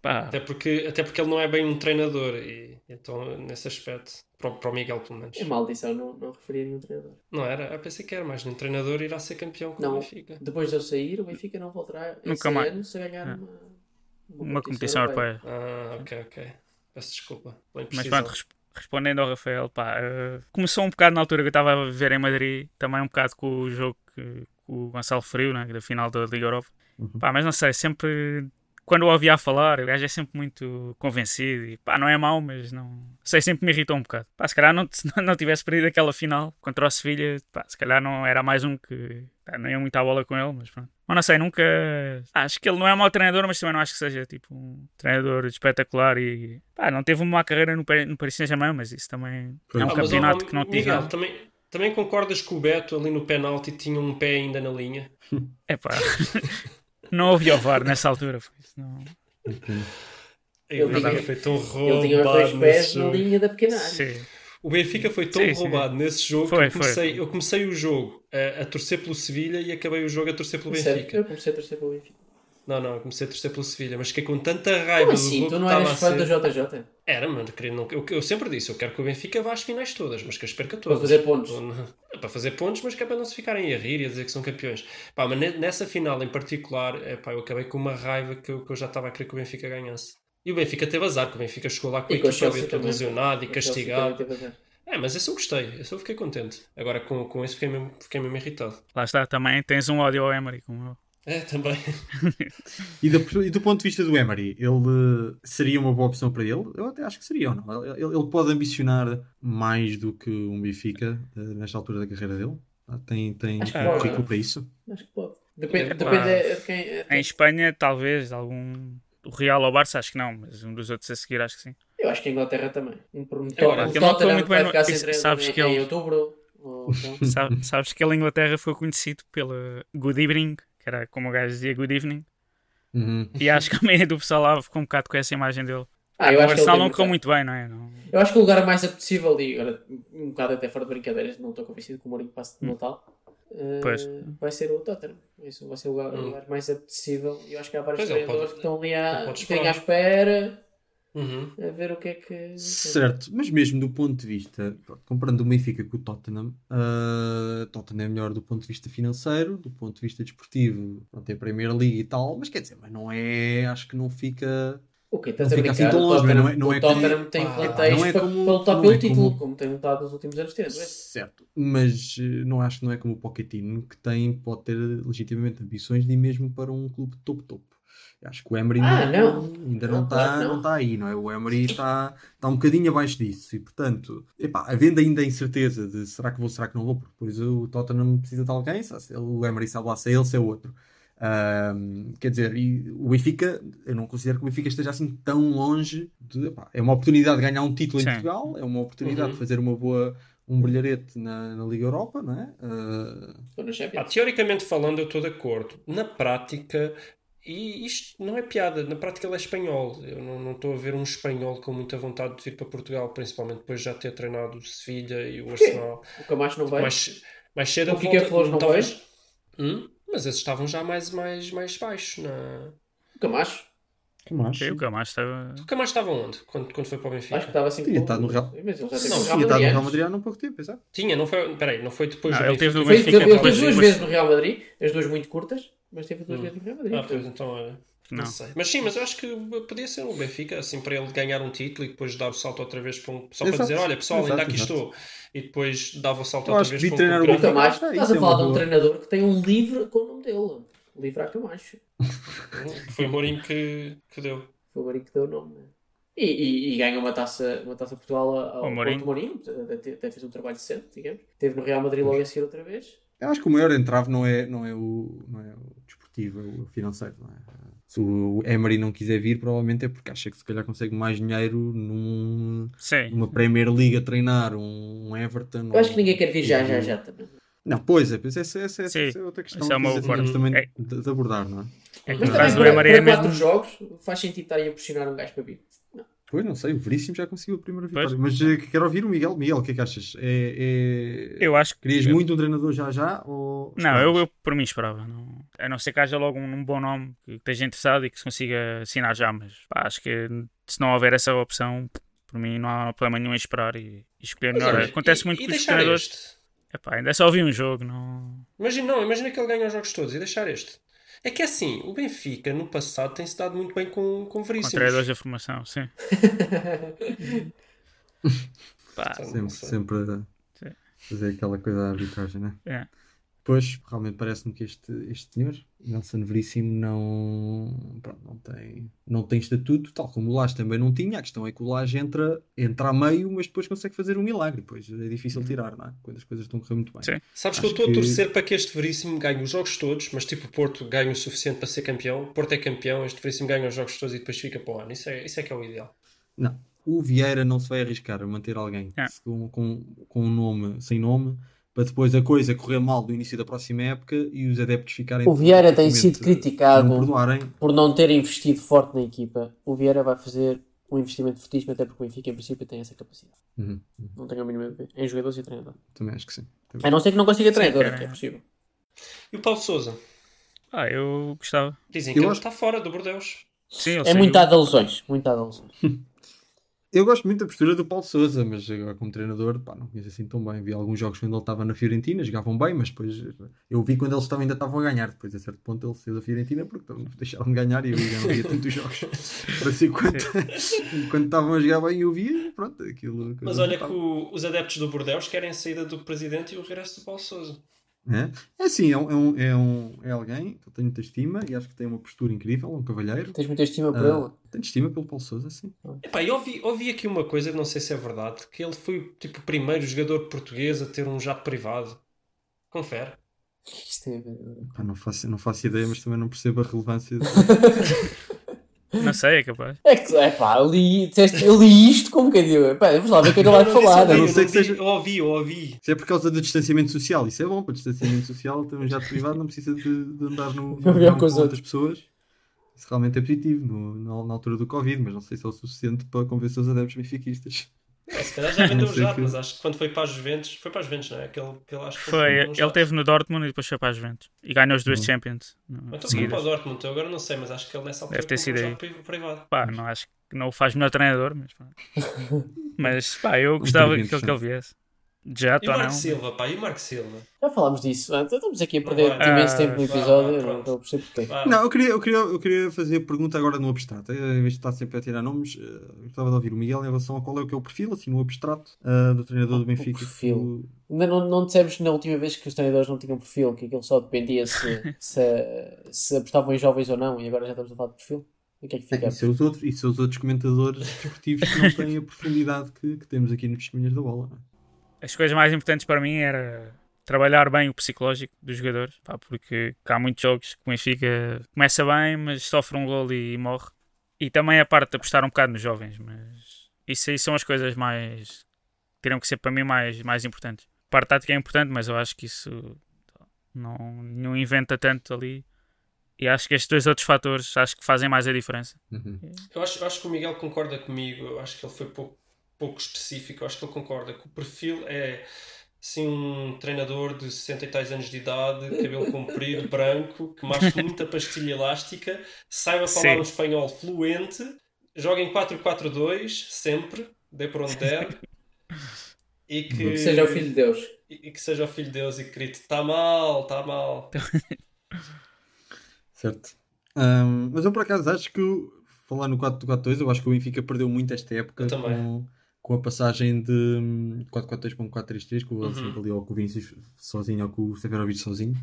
Pá, Até porque, até porque ele não é bem um treinador e então nesse aspecto, para, o- para o Miguel pelo menos. É maldição, não, não referia a nenhum treinador. Não era? Eu pensei que era mais nenhum treinador irá ser campeão com o Não, Benfica. depois de eu sair, o Benfica não voltará Nunca mais. ano se ganhar É. uma, uma competição europeia. Ah, ok, ok. Peço desculpa. Mas pronto, res- respondendo ao Rafael, pá, eh, começou um bocado na altura que eu estava a viver em Madrid, também um bocado com o jogo que, que o Gonçalo Frio, né, da final da Liga Europa. Uhum. Pá, mas não sei, sempre quando o ouvia a falar, o gajo é sempre muito convencido e pá, não é mau, mas não sei, sempre me irritou um bocado. Pá, se calhar não, não tivesse perdido aquela final contra o Sevilha, pá, se calhar não era mais um que pá, não ia muito à bola com ele, mas pronto. Mas não sei, nunca. Acho que ele não é mau treinador, mas também não acho que seja tipo um treinador espetacular e. Pá, não teve uma má carreira no, no Paris Saint-Germain, mas isso também é um Ah, campeonato ó, que não nada. também, também concordas que o Beto ali no penalti tinha um pé ainda na linha? [laughs] É pá. [laughs] não ouvi o VAR nessa altura, foi isso. Não... Ele Benfica tinha- foi tão Ele tinha os dois roubado pés na linha da pequena área. Sim. O Benfica foi tão Sim, sim. roubado nesse jogo Foi, que eu comecei, eu comecei o jogo a, a torcer pelo Sevilha e acabei o jogo a torcer pelo Benfica. Eu comecei a torcer pelo Benfica. Não, não, eu comecei a torcer pelo Sevilha, mas fiquei com tanta raiva Como do assim? jogo Tu não eras fã do JJ? Era, mano, queria, não, eu, eu sempre disse, eu quero que o Benfica vá às finais todas, mas que as perca Para todas. fazer pontos. É para fazer pontos, mas que é para não se ficarem a rir e a dizer que são campeões. Pá, mas ne- nessa final em particular, é, pá, eu acabei com uma raiva que eu, que eu já estava a querer que o Benfica ganhasse. E o Benfica teve azar, que o Benfica chegou lá com a E equipa a todo lesionado e castigado. É, mas esse eu gostei, esse eu fiquei contente. Agora com, com esse fiquei mesmo, fiquei mesmo irritado. Lá está, também tens um ódio ao Emery, como eu. É, também. [laughs] E, da- e do ponto de vista do Emery, ele eh, seria uma boa opção para ele? Eu até acho que seria, ou não? Ele, ele pode ambicionar mais do que um Benfica eh, nesta altura da carreira dele? Ah, Tem, tem Acho um currículo para isso? Acho que pode. Depende, É, depende de de quem. é- Em Espanha, talvez, algum. O Real ou o Barça, acho que não, mas um dos outros a seguir, acho que sim. Eu acho que a Inglaterra também. Um promotor. Agora, Tottenham muito vai bem ficar sem sabes em, que em ele- outubro. ou então. [laughs] Sabe- sabes que ele, em Inglaterra, foi conhecido pela Good Evening, que era como o gajo dizia Good Evening, Uhum. e acho que a meia do pessoal lá ficou um bocado com essa imagem dele. Ah, eu o acho que Arsenal tem não correu muita- muito bem, não é? Não... Eu acho que o lugar mais apetecível, e agora um bocado até fora de brincadeiras, não estou convencido que o Mourinho passe de Natal, eh, Pois. vai ser o Tottenham. Isso vai ser o lugar, Hum. lugar mais apetecível. E eu acho que há vários Pois, ele treinadores pode- que estão ali à, que à esperar. espera Uhum. a ver o que é que. Certo, mas mesmo do ponto de vista, pronto, comparando o Benfica com o Tottenham, uh, Tottenham é melhor do ponto de vista financeiro, do ponto de vista desportivo, pronto, tem a Primeira Liga e tal, mas quer dizer, mas não é, acho que não fica. O que estás Não a fica brincar? assim tão o longe, mas Tottenham, não é- não é o Tottenham como- tem pá, plantéis não é para, como- para lutar não pelo é título, como- como tem lutado nos últimos anos. Tendo, é? Certo, mas uh, não acho que não é como o Pochettino, que tem, pode ter legitimamente ambições de ir mesmo para um clube de topo-topo. Acho que o Emery Ah, ainda não. ainda Não, está não. não tá aí, não é? O Emery está tá um bocadinho abaixo disso e, portanto, epá, havendo ainda a incerteza de será que vou, será que não vou, porque depois o Tottenham precisa de alguém, se o Emery sabe lá se é ele, se é outro. Ahm, quer dizer, e o Benfica, eu não considero que o Benfica esteja assim tão longe. De, pá, é uma oportunidade de ganhar um título Sim. em Portugal, é uma oportunidade Uhum. de fazer uma boa, um brilharete na, na Liga Europa, não é? Ah, Pá, Champions. teoricamente falando, eu estou de acordo. Na prática, e isto não é piada, na prática ele é espanhol. Eu não não estou a ver um espanhol com muita vontade de vir para Portugal, principalmente depois de já ter treinado o Sevilha e o Arsenal. [laughs] O Camacho não vai. Mais, mais cedo O Piqué volta- Flores não talvez- Hum? Mas esses estavam já mais, mais, mais baixos. Na... O Camacho. que? Sim, o Camacho estava. O Camacho estava onde? Quando, quando foi para o Benfica? Acho que estava assim. Tinha estado no Real- Mas ele já teve Não, Tinha Real estado no Madrid. Real antes. Madrid há não pouco tempo, exato. Tinha, não foi. Peraí, não foi depois Não, do ele teve no Benfica, ele duas vezes no Real Madrid, as duas muito curtas, mas teve duas Hum. vezes no Real Madrid. Ah, pois então olha. Não. Não. sei. Mas sim, mas eu acho que podia ser o Benfica, assim, para ele ganhar um título e depois dar o salto outra vez para um. Só para Exato. dizer, olha pessoal, ainda Exato, aqui exato. estou. E depois dava o salto Eu outra vez para um treinar O Ah, estás a falar de um treinador que tem um livro com o nome dele. Livro a Camacho. [laughs] Foi o Mourinho que, que deu. Foi o Mourinho que deu o nome. né? E, e, e ganha uma taça, uma taça Portugal ao Mourinho. Mourinho. Até, até fez um trabalho decente, digamos. Teve no Real Madrid logo a seguir outra vez. Eu acho que o maior entrave não é, não é, o, não é o desportivo, é o financeiro. Não é? Se o Emery não quiser vir, provavelmente é porque acha que se calhar consegue mais dinheiro num, Sim. numa Premier League a treinar, um Everton. Eu acho que ninguém quer vir já, já, já também. Não, pois é, pois essa, essa, essa, essa é outra questão é uma que temos também É. de, de abordar, não é? É que Mas no também caso do para, Emery para é quatro jogos faz sentido estarem a pressionar um gajo para vir. Pois, não sei, o Veríssimo já conseguiu a primeira Pois. vitória. Mas eh, quero ouvir o Miguel. Miguel, o que é que achas? É, é- Eu acho que. Querias muito um treinador já já? Ou... Não, eu, eu por mim esperava. Não, a não ser que haja logo um, um bom nome que esteja interessado e que se consiga assinar já, mas pá, acho que se não houver essa opção, por mim não há problema nenhum em esperar e, e escolher Mas melhor. olha, Acontece e- muito e com os treinadores. este? Epá, ainda só vi um jogo, não. Imagina, não, imagina que ele ganha os jogos todos e deixar este. É que é assim, o Benfica no passado tem-se dado muito bem com, com Com Veríssimos. treinadores da formação, sim. [laughs] Pá, Não Sempre, sempre fazer aquela coisa da arbitragem, né? é. Pois, realmente parece-me que este, este senhor, Nelson Veríssimo, não, pronto, não, tem, não tem estatuto, tal como o Lage também não tinha. A questão é que o Lage entra, entra a meio, mas depois consegue fazer um milagre. Pois é difícil tirar, não é? Quando as coisas estão a correr muito bem. Sim. Sabes que eu Acho estou a que- torcer para que este Veríssimo ganhe os jogos todos, mas tipo o Porto ganha o suficiente para ser campeão. O Porto é campeão, este Veríssimo ganha os jogos todos e depois fica para o ano. Isso é, isso é que é o ideal. Não. O Vieira não se vai arriscar a manter alguém É. com, com, com um nome, sem nome, para depois a coisa correr mal do início da próxima época e os adeptos ficarem. O Vieira tem sido perfeitamente- criticado. Não. Por não ter investido forte na equipa, o Vieira vai fazer um investimento fortíssimo, até porque o Benfica, em princípio, tem essa capacidade. Uhum, uhum. Não tenho a mínima dúvida. Em jogadores e treinador. Também acho que sim. Também. A não ser que não consiga treinador, cara. que é possível. E o Paulo Souza? Ah, eu gostava. Dizem Eu que ele acho- está fora do Bordeus. Sim, ele É saiu. muito dado a lesões. Muito dado a lesões. [laughs] Eu gosto muito da postura do Paulo Souza, mas agora como treinador, pá, não conheço assim tão bem. Vi alguns jogos quando ele estava na Fiorentina, jogavam bem, mas depois eu vi quando eles estavam, ainda estavam a ganhar. Depois, a certo ponto, ele saiu da Fiorentina porque então, [laughs] deixaram de ganhar e eu já não via tantos jogos. Para assim, quando, quando estavam a jogar bem, eu via, pronto, aquilo. Mas olha que o- os adeptos do Bordeus querem a saída do presidente e o regresso do Paulo Souza. É, é assim, é, um, é, um, é, um- é alguém que eu tenho muita estima e acho que tem uma postura incrível, um cavalheiro. Tens muita estima por Ah, ele? tenho estima pelo Paulo Souza, sim. Epá, eu ouvi, ouvi aqui uma coisa, não sei se é verdade, que ele foi tipo o primeiro jogador português a ter um jato privado. Confere. O que é que isso tem a ver? Pá, não, faço, não faço ideia, mas também não percebo a relevância. [laughs] de- Não sei, é capaz. É que, é pá, eu li, disseste, eu li isto como que eu digo. Pá, vamos lá ver o que é que ele vai não falar. ouvi, não eu sei não que seja- Eu ouvi, eu ouvi. Se é por causa do distanciamento social, isso é bom para distanciamento social, ter um jato privado não precisa de, de andar no, [laughs] no os com outras pessoas. Isso realmente é positivo no- na, na altura do Covid, mas não sei se é o suficiente para convencer os adeptos benfiquistas. É, se calhar já [laughs] vendeu jato, que- mas acho que quando foi para as Juventus, foi para as Juventus, não é? Aquele, aquele acho que Foi, um ele jato. teve no Dortmund e depois foi para as Juventus. E ganhou os dois Champions. no- Então foi para o Dortmund, eu agora não sei, mas acho que ele nessa altura Deve ter sido um aí. privado. Pá, não acho que não o faz melhor treinador, mas pá. [laughs] Mas pá, eu gostava que ele viesse. Jato E o não. Marco Silva, pá, e o Marco Silva? Já falámos disso antes. Estamos aqui a perder Vai. imenso Ah, tempo no episódio. não estou a perceber porquê. Não, eu queria, eu, queria, eu queria fazer a pergunta agora no abstrato. Eh, Em vez de estar sempre a tirar nomes, eh, eu gostava de ouvir o Miguel em relação a qual é o que é o perfil, assim, no abstrato, eh, do treinador do Benfica. perfil. Ainda não, não dissemos na última vez que os treinadores não tinham perfil, que aquilo só dependia se, [laughs] se, se apostavam em jovens ou não, e agora já estamos a falar de perfil. E o que é que É, fica? e, são os outros, e os outros comentadores desportivos que não têm a profundidade que, que temos aqui nos testemunhas da bola. não é? As coisas mais importantes para mim era trabalhar bem o psicológico dos jogadores, pá, porque há muitos jogos que o Benfica começa bem, mas sofre um gol e morre. E também a parte de apostar um bocado nos jovens, mas isso aí são as coisas mais teriam que ser para mim mais, mais importantes. A parte tática é importante, mas eu acho que isso não, não inventa tanto ali. E acho que estes dois outros fatores acho que fazem mais a diferença. Uhum. Eu acho, eu acho que o Miguel concorda comigo, eu acho que ele foi pouco, pouco específico, acho que ele concorda que o perfil é assim um treinador de 60 e tais anos de idade, cabelo [laughs] comprido, branco, que masque muita pastilha elástica, saiba falar Sim. um espanhol fluente, joga em 4-4-2, sempre, dê por onde der, [laughs] e que, Que seja o filho de Deus. e que seja o filho de Deus e que grite: está mal, está mal. [laughs] Certo. Ahm, mas eu por acaso acho que, falar no 4-4-2, eu acho que o Benfica perdeu muito esta época Eu também. com, com a passagem de hum, 4-4-2 para um 4-3-3, com o Uhum. ali ou com o Vinícius sozinho ou com o Severovic sozinho.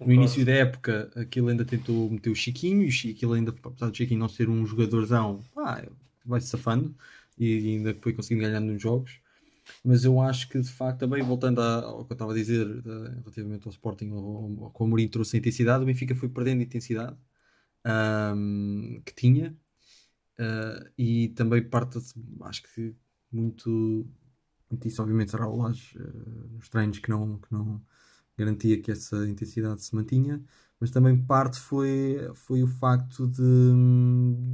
No início da época, aquilo ainda tentou meter o Chiquinho, e aquilo ainda, apesar do Chiquinho não ser um jogadorzão, pá, vai-se safando e ainda foi conseguindo ganhar nos jogos. Mas eu acho que de facto, também voltando ao que eu estava a dizer eh, relativamente ao Sporting, ao, ao, com o Mourinho trouxe a intensidade, o Benfica foi perdendo a intensidade ahm, que tinha ah, e também parte, acho que muito, muito isso, obviamente, será o Laje eh, nos treinos que não, que não garantia que essa intensidade se mantinha, mas também parte foi, foi o facto de,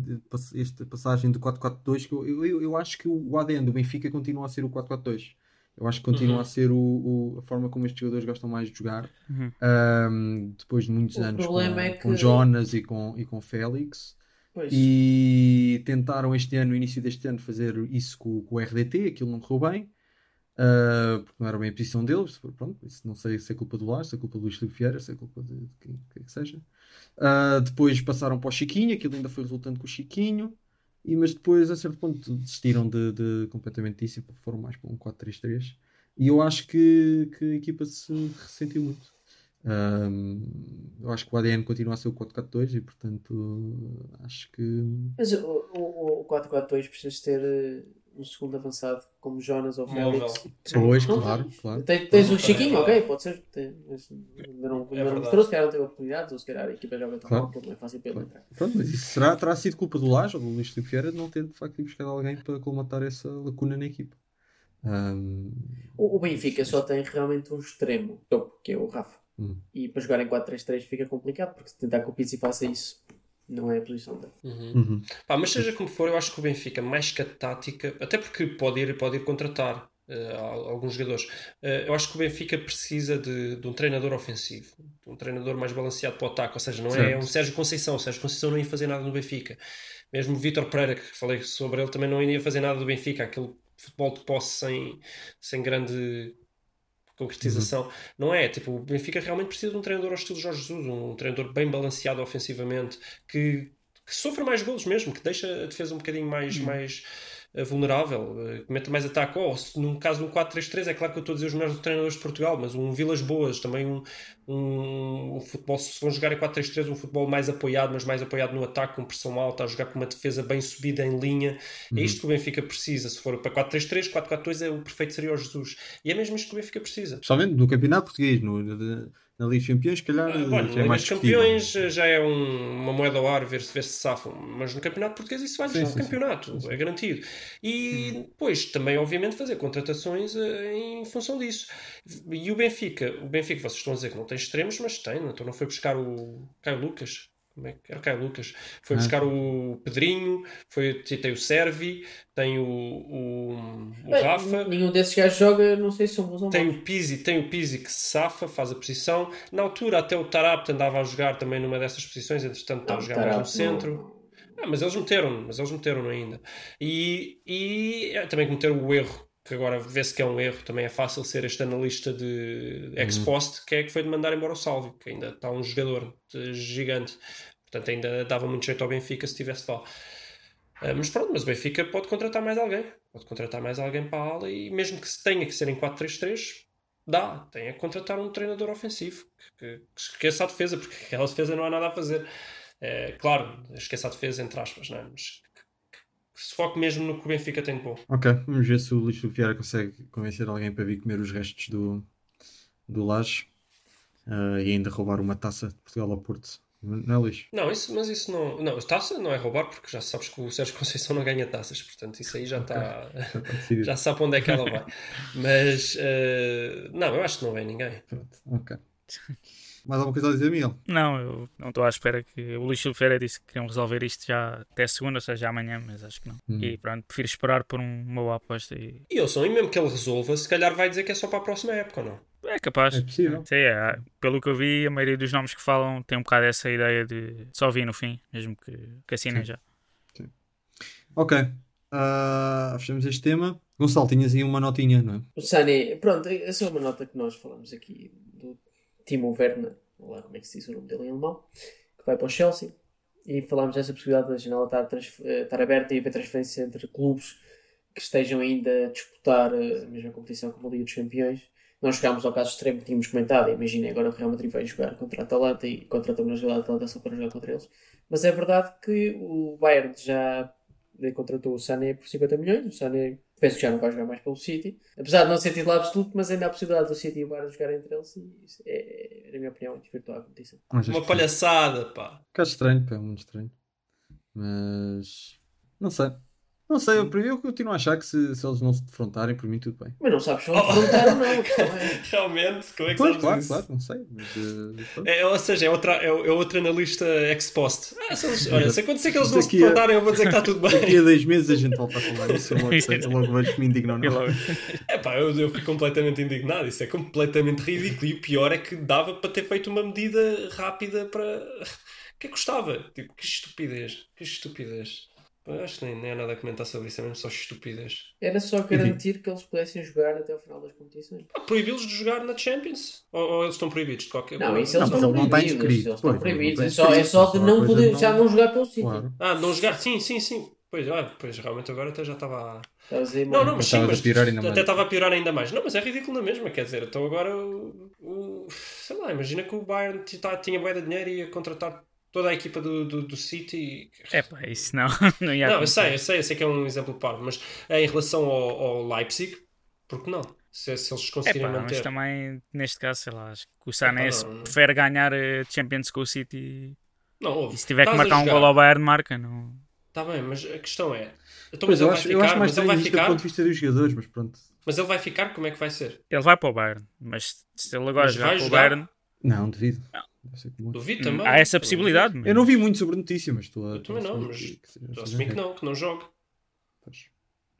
de esta passagem do 4-4-2 que eu, eu, eu acho que o ADN do Benfica continua a ser o 4-4-2 eu acho que continua Uhum. a ser o, o- a forma como estes jogadores gostam mais de jogar Uhum. Ahm, depois de muitos O anos com, é com que- Jonas e com, e com Félix Pois. e tentaram este ano, no início deste ano, fazer isso com, com o RDT, aquilo não correu bem, ah, porque não era bem a posição deles. Pronto, isso não sei se é culpa do Lars, se é culpa do Luís Filipe Vieira, se é culpa de, de quem quer que seja. Ah, depois passaram para o Chiquinho, aquilo ainda foi resultante com o Chiquinho, e, mas depois, a certo ponto, desistiram de, de completamente disso e foram mais para um 4-3-3. E eu acho que, que a equipa se ressentiu muito. Ahm, eu acho que o ADN continua a ser o 4-4-2 e, portanto, acho que. Mas o, o, o 4-4-2 precisas ter eh, um segundo avançado como Jonas ou. Félix. Pois, claro, tens. claro. Tens, tens o Chiquinho, é ok, pode ser. Tem, mas ainda não, ainda não mostrou, se calhar não teve oportunidades, ou se calhar a equipa joga tão Claro. mal que não é fácil para ele Claro. entrar. Pronto, mas isso será, terá sido culpa do Lage ou do Luís Filipe Vieira de não ter de facto buscar alguém para colmatar essa lacuna na equipa. Ahm, O, o Benfica só tem realmente um extremo, topo, que é o Rafa. Hum. E para jogar em 4-3-3 fica complicado, porque se tentar que o Pizzi faça isso, não é a posição dele. Uhum. uhum. Pá, mas seja como for, eu acho que o Benfica, mais que a tática, até porque pode ir, pode ir contratar al- alguns jogadores, eh, eu acho que o Benfica precisa de, de um treinador ofensivo, de um treinador mais balanceado para o ataque, ou seja, não é Certo. um Sérgio Conceição, o Sérgio Conceição não ia fazer nada no Benfica. Mesmo o Vítor Pereira, que falei sobre ele, também não ia fazer nada do Benfica, aquele futebol de posse sem, sem grande concretização. Não é? Tipo, o Benfica realmente precisa de um treinador ao estilo Jorge Jesus, um treinador bem balanceado ofensivamente, que, que sofra mais golos mesmo, que deixa a defesa um bocadinho mais, mais eh, vulnerável, eh, que meta mais ataque. Ou, se, num caso de um 4-3-3, é claro que eu estou a dizer os melhores treinadores de Portugal, mas um Vilas Boas, também um, um, um futebol, se vão jogar em 4-3-3, um futebol mais apoiado, mas mais apoiado no ataque, com pressão alta, a jogar com uma defesa bem subida em linha. É isto que o Benfica precisa. Se for para 4-3-3, 4-4-2 é o perfeito seria o Jesus. E é mesmo isto que o Benfica precisa. Especialmente no campeonato português, no, na, Liga dos Campeões, se calhar Ah, já é mais. Campeões eh, já é um- uma moeda ao ar ver se, ver se safam, mas no Campeonato Português isso vai Sim, um sim, sim. campeonato, é garantido. E depois também, obviamente, fazer contratações eh, em função disso. E o Benfica, o Benfica, vocês estão a dizer que não tem extremos, mas tem, então não foi buscar o Caio Lucas. Como é que era o Caio Lucas? Foi Ah. buscar o Pedrinho, foi, tem o Servi, tem o, o, o Bem, Rafa. Nenhum desses gajos joga, não sei se são bons ou Tem o Pizzi, tem o Pizzi que se safa, faz a posição. Na altura, até o Tarapte andava a jogar também numa dessas posições, entretanto está a Não, jogar mais no centro. não- Ah, mas eles meteram, mas eles meteram ainda. E, e é, também cometeram o erro, que agora vê-se que é um erro, também é fácil ser este analista de ex-post, que é que foi de mandar embora o Salvio, que ainda está um jogador gigante. Portanto, ainda dava muito jeito ao Benfica se estivesse lá. Ah, mas pronto, mas o Benfica pode contratar mais alguém. Pode contratar mais alguém para a ala e mesmo que tenha que ser em 4-3-3, dá. Tem a contratar um treinador ofensivo que, que, que esqueça a defesa, porque aquela defesa não há nada a fazer. É, claro, esqueça a defesa, entre aspas, não é? mas que, se foque mesmo no que o Benfica tem de bom. Ok, vamos ver se o Luís Vieira consegue convencer alguém para vir comer os restos do, do Laje eh, e ainda roubar uma taça de Portugal ao Porto. Não é, Luís? Não, isso, mas isso não. Não, taça não é roubar, porque já sabes que o Sérgio Conceição não ganha taças, portanto, isso aí já está. [laughs] Já está decidido. Já sabe para onde é que ela vai. Mas. eh, não, eu acho que não vem ninguém. Pronto, ok. Mais alguma coisa a dizer, Miguel? Não, eu não estou à espera que o Luís Silveira disse que queriam resolver isto já até segunda, ou seja, amanhã, mas acho que não. Hum. E pronto, prefiro esperar por um- uma boa aposta e E eu sou, e mesmo que ele resolva, se calhar vai dizer que é só para a próxima época ou não? É capaz. É possível. Sim, é, pelo que eu vi, a maioria dos nomes que falam tem um bocado essa ideia de só vir no fim, mesmo que, que assinem já. Ok. Ah, fechamos este tema. Gonçalo, tinhas aí uma notinha, não é? O Sané, pronto, essa é uma nota que nós falamos aqui do Timo Werner, lá como é que se diz o nome dele em alemão, que vai para o Chelsea. E falámos dessa possibilidade da janela estar, estar aberta e haver transferência entre clubes que estejam ainda a disputar eh, a mesma competição como a Liga dos Campeões. Nós chegámos ao caso extremo que tínhamos comentado. Imagina agora o Real Madrid vai jogar contra a Atalanta e contratou uma jogador da Atalanta só para jogar contra eles. Mas é verdade que o Bayern já contratou o Sané por 50 milhões. O Sané penso que já não vai jogar mais pelo City. Apesar de não ser titular absoluto, mas ainda há a possibilidade do City e o Bayern jogarem entre eles. E isso é, na minha opinião, desvirtuar a competição. Uma que- palhaçada, pá. Um bocado estranho, pá, é muito estranho. Mas. Não sei. Não sei, eu, eu continuo a achar que se, se eles não se defrontarem, por mim tudo bem. Mas não sabes se vão defrontar ou não. É. [laughs] Realmente, como é que Pois, sabes claro, isso? claro, não sei. Mas, pronto. É, ou seja, é, outra, é, é outro analista ex post. Ah, se eles- olha, se acontecer que eles não se Daqui a- defrontarem, eu vou dizer que está tudo Daqui bem. a dois meses a gente volta a falar disso. Eu logo, sei, eu logo vejo que me [laughs] E não. logo- É pá, eu, eu fico completamente indignado. Isso é completamente ridículo. E o pior é que dava para ter feito uma medida rápida para. que custava? Tipo, que estupidez. Que estupidez. Eu acho que nem, nem há nada a comentar sobre isso, é mesmo só estupidez. Era só garantir que eles pudessem jogar até ao final das competições. Ah, Proibi-los de jogar na Champions? Ou, ou eles estão proibidos de qualquer Não, isso Não, eles mas estão não está proibidos. inscrito. Eles estão Pois, ele não proibidos. está É só, é só de Só não poder, não- já não jogar pelo City. Claro. Ah, não jogar? Sim, sim, sim. Pois, ah, pois realmente agora até já estava. a- Não, não, mas sim, a mas piorar ainda mais. até estava a piorar ainda mais. Não, mas é ridículo na mesma, quer dizer, então agora o, o- sei lá, imagina que o Bayern tá- tinha bué de dinheiro e ia contratar toda a equipa do, do, do City. É pá, isso não, [laughs] não ia Não, eu sei, eu sei, eu sei que é um exemplo parvo, mas em relação ao, ao Leipzig, por que não? Se, se eles conseguirem pá, mas manter. também, neste caso, sei lá, acho que o Sané Epá, não, não. prefere ganhar a Champions com o City Não, ouve, e se tiver que marcar um gol ao Bayern, marca. Não... Tá bem, mas a questão é. Então, Pois, mas eu ele acho, vai eu acho ficar, mais mas ele vai isto do ficar. ponto de vista dos jogadores, mas pronto. Mas ele vai ficar, como é que vai ser? Ele vai para o Bayern, mas se ele agora Mas jogar vai para o? Bayern, Não, devido. Comum. Duvido também. há essa possibilidade. mas- Eu não vi muito sobre a notícia, mas estou a. Eu também não, mas Estou a assumir que não, que não jogue. Pois.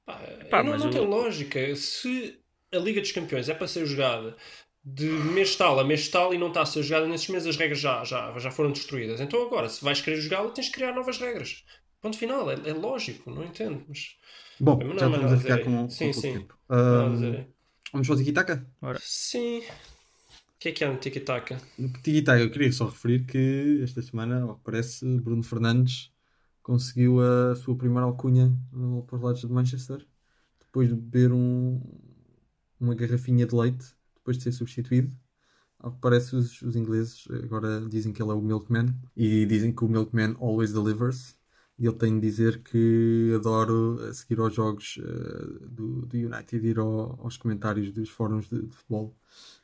Pá, Pá, não, mas não o- tem lógica. Se a Liga dos Campeões é para ser jogada de mês tal a mês tal e não está a ser jogada nesses meses, as regras já, já, já foram destruídas. Então agora, se vais querer jogá-la, tens de criar novas regras. Ponto final. É, é lógico, não entendo. Mas Bom, Mas já mais estamos nada a ficar com, com Sim, pouco sim. tempo. dizer. vamos para o Tiki-Taka? Sim. O que é que há no Tiki-Taka? No Tiki-Taka, eu queria só referir que esta semana, ao que parece, Bruno Fernandes conseguiu a sua primeira alcunha para os lados de Manchester, depois de beber um, uma garrafinha de leite, depois de ser substituído. Ao que parece, os, os ingleses agora dizem que ele é o Milkman e dizem que o Milkman always delivers. E ele tem de dizer que adoro seguir aos jogos uh, do, do United, ir ao- aos comentários dos fóruns de, de futebol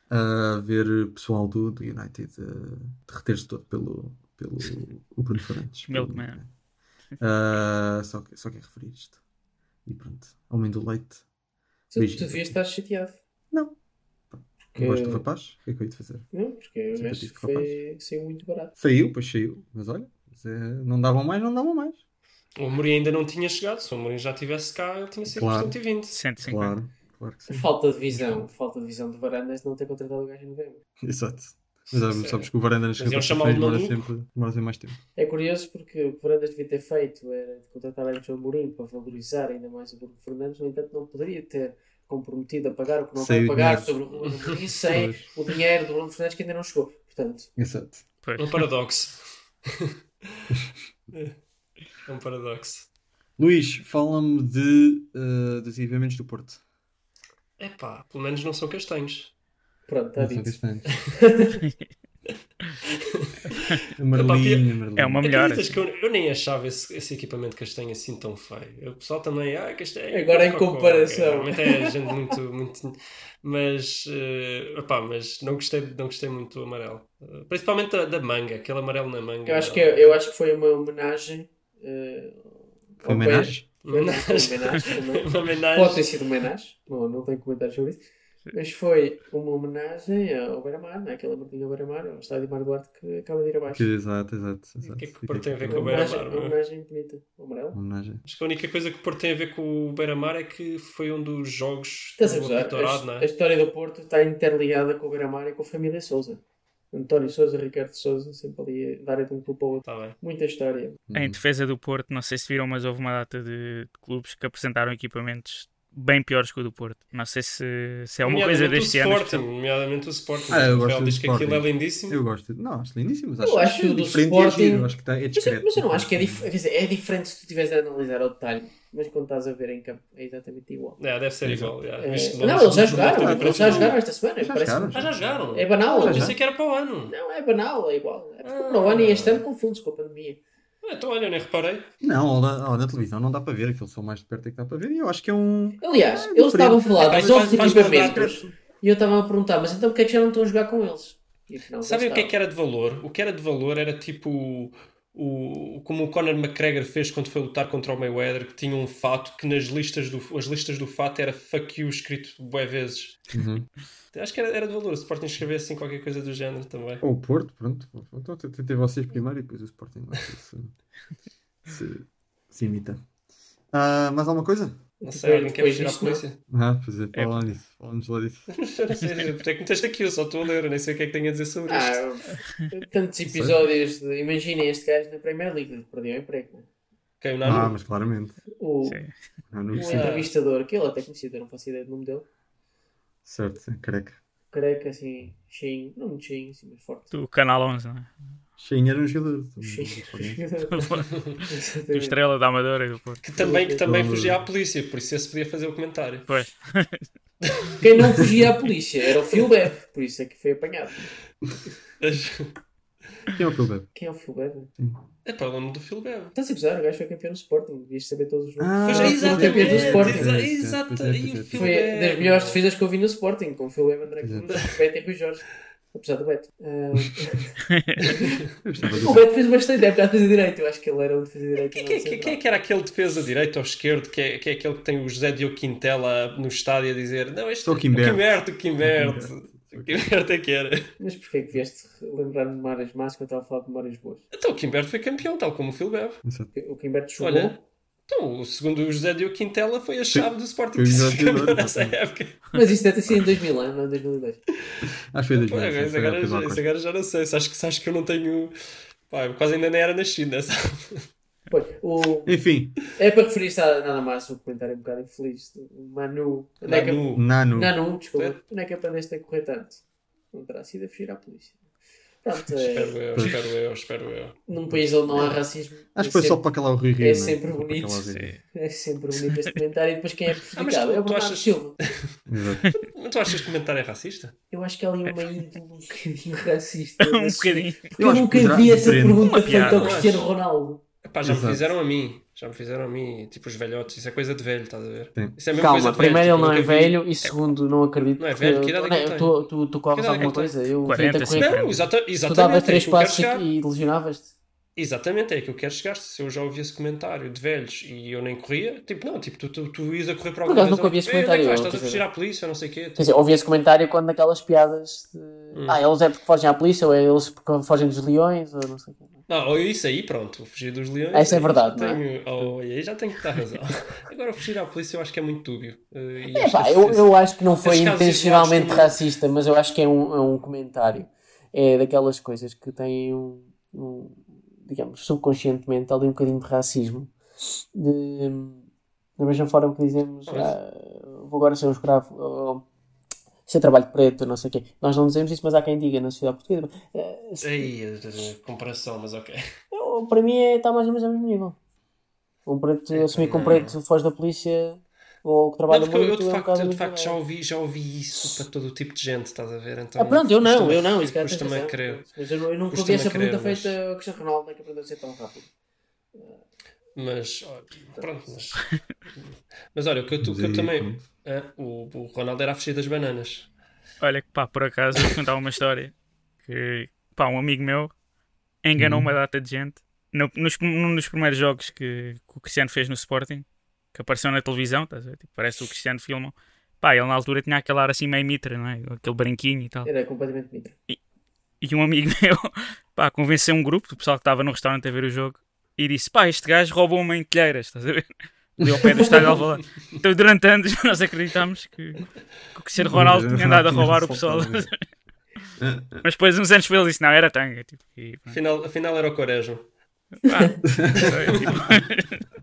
a ver pessoal do, do United uh, derreter-se todo pelo, pelo o Bruno Fernandes. [laughs] Milkman. Uh, só, que- só quero referir isto. E pronto, homem do leite. Tu, Beijinho. tu devias estar chateado. Não. Porque- Não gosto do rapaz? O que é que eu ia de fazer? Não, porque eu acho Simpatizo que com o foi, saiu muito barato. Saiu, pois saiu. Mas olha, é, não davam mais, não davam mais. O Amorim ainda não tinha chegado. Se o Amorim já estivesse cá, ele tinha sido Claro. 120. 150. Claro, claro que sim. Falta de visão. Falta de visão de varandas de não ter contratado o gajo em novembro. Exato. Mas sabes, sabes que o Varanda nas demora sempre, demora sempre mais tempo. É curioso porque o que o Varandas devia ter feito era de contratar antes o Amorim para valorizar ainda mais o Bruno Fernandes, no entanto não poderia ter comprometido a pagar o que não Sem vai o pagar dinheiro. sobre o Ruben Amorim [laughs] sem o dinheiro do Bruno Fernandes que ainda não chegou. Portanto, Exato. Pois. É um paradoxo. é [laughs] um paradoxo. Luís, fala-me de, uh, dos equipamentos do Porto. Epá, pelo menos não são castanhos. pronto, está são dito. castanhos. [laughs] Amarelinho, amarelinho. É uma melhor. Acreditas que eu, eu nem achava esse, esse equipamento castanho assim tão feio. O pessoal também, ah, castanho. Agora em cocó. comparação. Realmente é gente muito, muito. Mas, eh, opá, mas não gostei, não gostei muito do amarelo. Eh, Principalmente da, da manga, aquele amarelo na manga. Eu acho que, é- eu acho que foi uma homenagem. eh, Foi homenagem? Uma homenagem. Uma [laughs] homenagem. Pode ter sido uma homenagem, não, não tenho comentários sobre isso. Mas foi uma homenagem ao Beira-Mar, né? aquela Martinha ao Beira-Mar, ao estádio Mar Duarte que acaba de ir abaixo. Exato, exato. exato. O que é que o Porto tem a ver com o Beira-Mar, é? uma homenagem bonita. O amarelo. Uma homenagem. Acho que a única coisa que o Porto tem a ver com o Beira-Mar é que foi um dos jogos Estás do gozar? Vitorado, não A, é? a história do Porto está interligada com o Beira-Mar e com a família Souza. António Souza, Ricardo Souza, sempre ali dar de um clube ao outro. Está bem. Muita história. Em defesa do Porto, não sei se viram, mas houve uma data de clubes que apresentaram equipamentos bem piores que o do Porto. Não sei se, se é uma coisa deste o ano. Sporting, nomeadamente o Sporting. Ah, eu o gosto diz que aquilo é lindíssimo. Eu gosto. Não, acho lindíssimo. Mas Eu acho, acho do diferente Sporting- é giro. Acho que está, é Mas, eu- discreto. mas eu não acho que é dizer, é diferente se tu estiveres a analisar ao detalhe. Mas quando estás a ver em campo, é exatamente igual. É, deve ser igual. É, de não, eles já não jogaram. Eles já jogaram esta semana. Já parece- jogaram. Ah, já jogaram? É banal. Eu já. pensei que era para o ano. Não, é banal, é igual. É porque Ah. para o ano e este ano confunde-se com a pandemia. Ah, Então, olha, eu nem reparei. Não, ou na, ou na televisão não dá para ver. Aquilo só mais de perto é que dá para ver. E eu acho que é um. Aliás, É eles estavam a falar dos novos faz equipamentos e eu estava a perguntar, mas então porque é que já não estão a jogar com eles? E Sabem o que é que era de valor? O que era de valor era tipo o, como o Conor McGregor fez quando foi lutar contra o Mayweather, que tinha um fato que nas listas do, as listas do fato era fuck you escrito bué vezes. Uhum. Acho que era, era de valor. O Sporting escrever assim qualquer coisa do género também. Ou o Porto, pronto. Então tentei vocês primeiro e depois o Sporting. Sei [laughs] se, se, se imita. Ah, mais alguma coisa? Não sei, alguém quer fugir à não. polícia? Ah, pois é, fala disso. Falamos lá disso. [laughs] Não sei, porque é que meteste aqui, eu só estou a ler, eu nem sei o que é que tenho a dizer sobre isto. Ah, tantos episódios de. Imaginem este gajo na Premier League, perdeu o emprego. não é? Quem o Ah, mas claramente. O, Sim. O entrevistador, aquele até conhecido, eu não faço ideia do nome dele. Certo, sim, careca. Careca, assim, cheinho, não muito cheinho, assim, mas forte. Do Canal 11, não é? Cheinho era um jogador. [laughs] Do Estrela, da Amadora e do Porto. Que também, que também fugia à polícia, por isso esse podia fazer o comentário. Pois. [laughs] Quem não fugia à polícia era o Phil Bev, por isso é que foi apanhado. Quem é o Phil Beb? Quem é o Phil Bev? É para o nome do Phil Bebe. Estás a gozar, o gajo foi campeão do Sporting, devias saber todos os nomes. Ah, Pois Foi é, campeão do Sporting. exa- o Foi das melhores defesas que eu vi no Sporting, com o Phil Bev, André Exato. Gomes, Beto e Rui Jorge. Apesar do Beto. Gostava [laughs] o Beto fez bastante época a defesa direito. Eu acho que ele era um defesa direito. Quem, quem, quem, quem é que era aquele defesa direito ou esquerdo que é, que é aquele que tem o José Diogo Quintela no estádio a dizer não, este Sou o Quimberto. o Quimberto, o Quimberto. O Quimberto é que era. Mas porquê que vieste lembrar-me de memórias más quando estava a falar de memórias boas? Então o Quimberto foi campeão, tal como o. Exato. O Kimberto jogou. Olha, então, o segundo o José Diogo Quintela foi a chave do Sporting melhor [laughs] ser campeão nessa época. Mas isso deve ter sido em 2000, não em 2002. Acho que foi 2000. Pô, sim, isso foi agora, Acosta. agora já não sei. Se acho, que, se acho que eu não tenho. Pá, eu quase ainda nem era nascido nessa. [laughs] Pois, o... Enfim, É para referir-se a nada mais, um comentário um bocado infeliz. Manu. Onde é que... Nanu. Nanu, desculpa. Onde é que aprendeste a correr tanto? Não terá sido a fugir à polícia. Pronto, é... Espero eu, espero eu, espero eu. num país onde não há racismo. Acho é que foi só sempre- para aquela Rui Rio. é sempre Só bonito. É sempre bonito este comentário e depois quem é prejudicado tu- é o Bernardo achas- Silva. [laughs] Tu achas que o comentário é racista? Eu acho que há ali uma índole um bocadinho racista. [laughs] um bocadinho. Porque Eu eu nunca vi essa pergunta feita ao Cristiano Ronaldo. Epá, já me Exato. fizeram a mim. Já me fizeram a mim. Tipo os velhotes. Isso é coisa de velho, estás a ver? Sim. Isso é a mesma coisa Calma, de primeiro velho, ele não é tipo, vi- velho e segundo não acredito. Não é velho? Que idade é que tu, tu, tu corres é alguma coisa? Eu 40, vi-te a correr. Não, exata, Tu exatamente. davas é três quero passos e lesionavas-te. Exatamente, é que eu quero chegar. Se eu já ouvi esse comentário de velhos e eu nem corria, tipo, não, tipo, tu, tu, tu ias a correr para Por alguma acaso nunca ouvi esse comentário, Estás a fugir à polícia, não sei o quê. Quer dizer, ouvi esse comentário quando naquelas piadas de... Hum. Ah, eles é porque fogem à polícia ou é eles porque fogem dos leões ou não sei o quê. Não, ou isso aí, pronto, fugir dos leões. Essa é verdade, já é? tenho, oh, aí já tenho que dar razão. [laughs] Agora, fugir à polícia eu acho que é muito dúbio. Eh, e É pá, eu, eu acho que não foi intencionalmente racista, mas eu acho que é um, é um comentário. É daquelas coisas que têm um, um, digamos, subconscientemente ali um bocadinho de racismo. De, da mesma forma que dizemos, ah, vou agora ser um escravo, ou ser trabalho preto, não sei o quê. Nós não dizemos isso, mas há quem diga na sociedade portuguesa. Ah, se- Ei, eh, eh, comparação, mas ok. eu- para mim é, está mais ou menos ao mesmo nível. Um preto, É, assumir que um não. preto foge da polícia ou que Não, trabalha porque eu, eu, muito, de é um facto, bocado eu, de muito facto já mal. ouvi, já ouvi isso para todo o tipo de gente, estás a ver? Então, Ah, pronto, eu não, eu não, isso tens custa-me a crer. Mas eu, não- eu nunca ouvi essa crer, pergunta mas- feita ao Cristiano Ronaldo, é que aprendeu a ser tão rápido. Mas, pronto, mas. [laughs] Mas olha, o que eu, que eu aí, também. Ah, o, o Ronaldo era a fugir das bananas. Olha que pá, por acaso, vou contar uma história que pá, um amigo meu enganou uma data de gente no, nos, num dos primeiros jogos que, que o Cristiano fez no Sporting, que apareceu na televisão, estás a ver? Tipo, parece o Cristiano filmam. Pá, ele na altura tinha aquele ar assim meio mitra, não é? Aquele branquinho e tal. Era completamente mitra. E um amigo [laughs] meu, pá, convenceu um grupo do pessoal que estava no restaurante a ver o jogo e disse: pá, este gajo roubou uma em telheiras, estás a ver? Ali ao pé do estádio de Alvalade. Então, durante anos, [laughs] nós acreditámos que, que o Cristiano Ronaldo tinha andado a roubar o pessoal. [laughs] Mas depois, uns anos depois, ele disse: não, era tanga. Tipo, e. Afinal, afinal era o Quaresma. Foi, tipo, [laughs]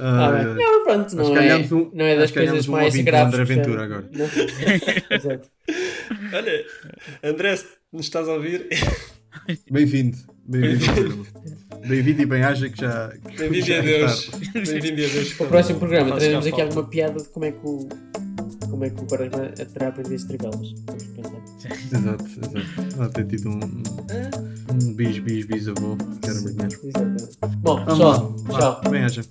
Ah, Ah, bem. Não, pronto, não é, um- não é das coisas um mais graves. André Ventura agora. Olha, André, se nos estás a ouvir, Bem-vindo. Bem-vindo. [laughs] Bem-vindo e bem-aja que já. bem-vindo já a é Deus. Bem-vindo a Deus. Para o próximo programa teremos aqui alguma piada de como é que o. Como é que o Quaresma terá aprendido pensar. Exato, exato. Ela tem tido um, um bis, bis, bisavô que era marinheiro. Exatamente. Bom, pessoal, tchau. Vá, Bem-aja.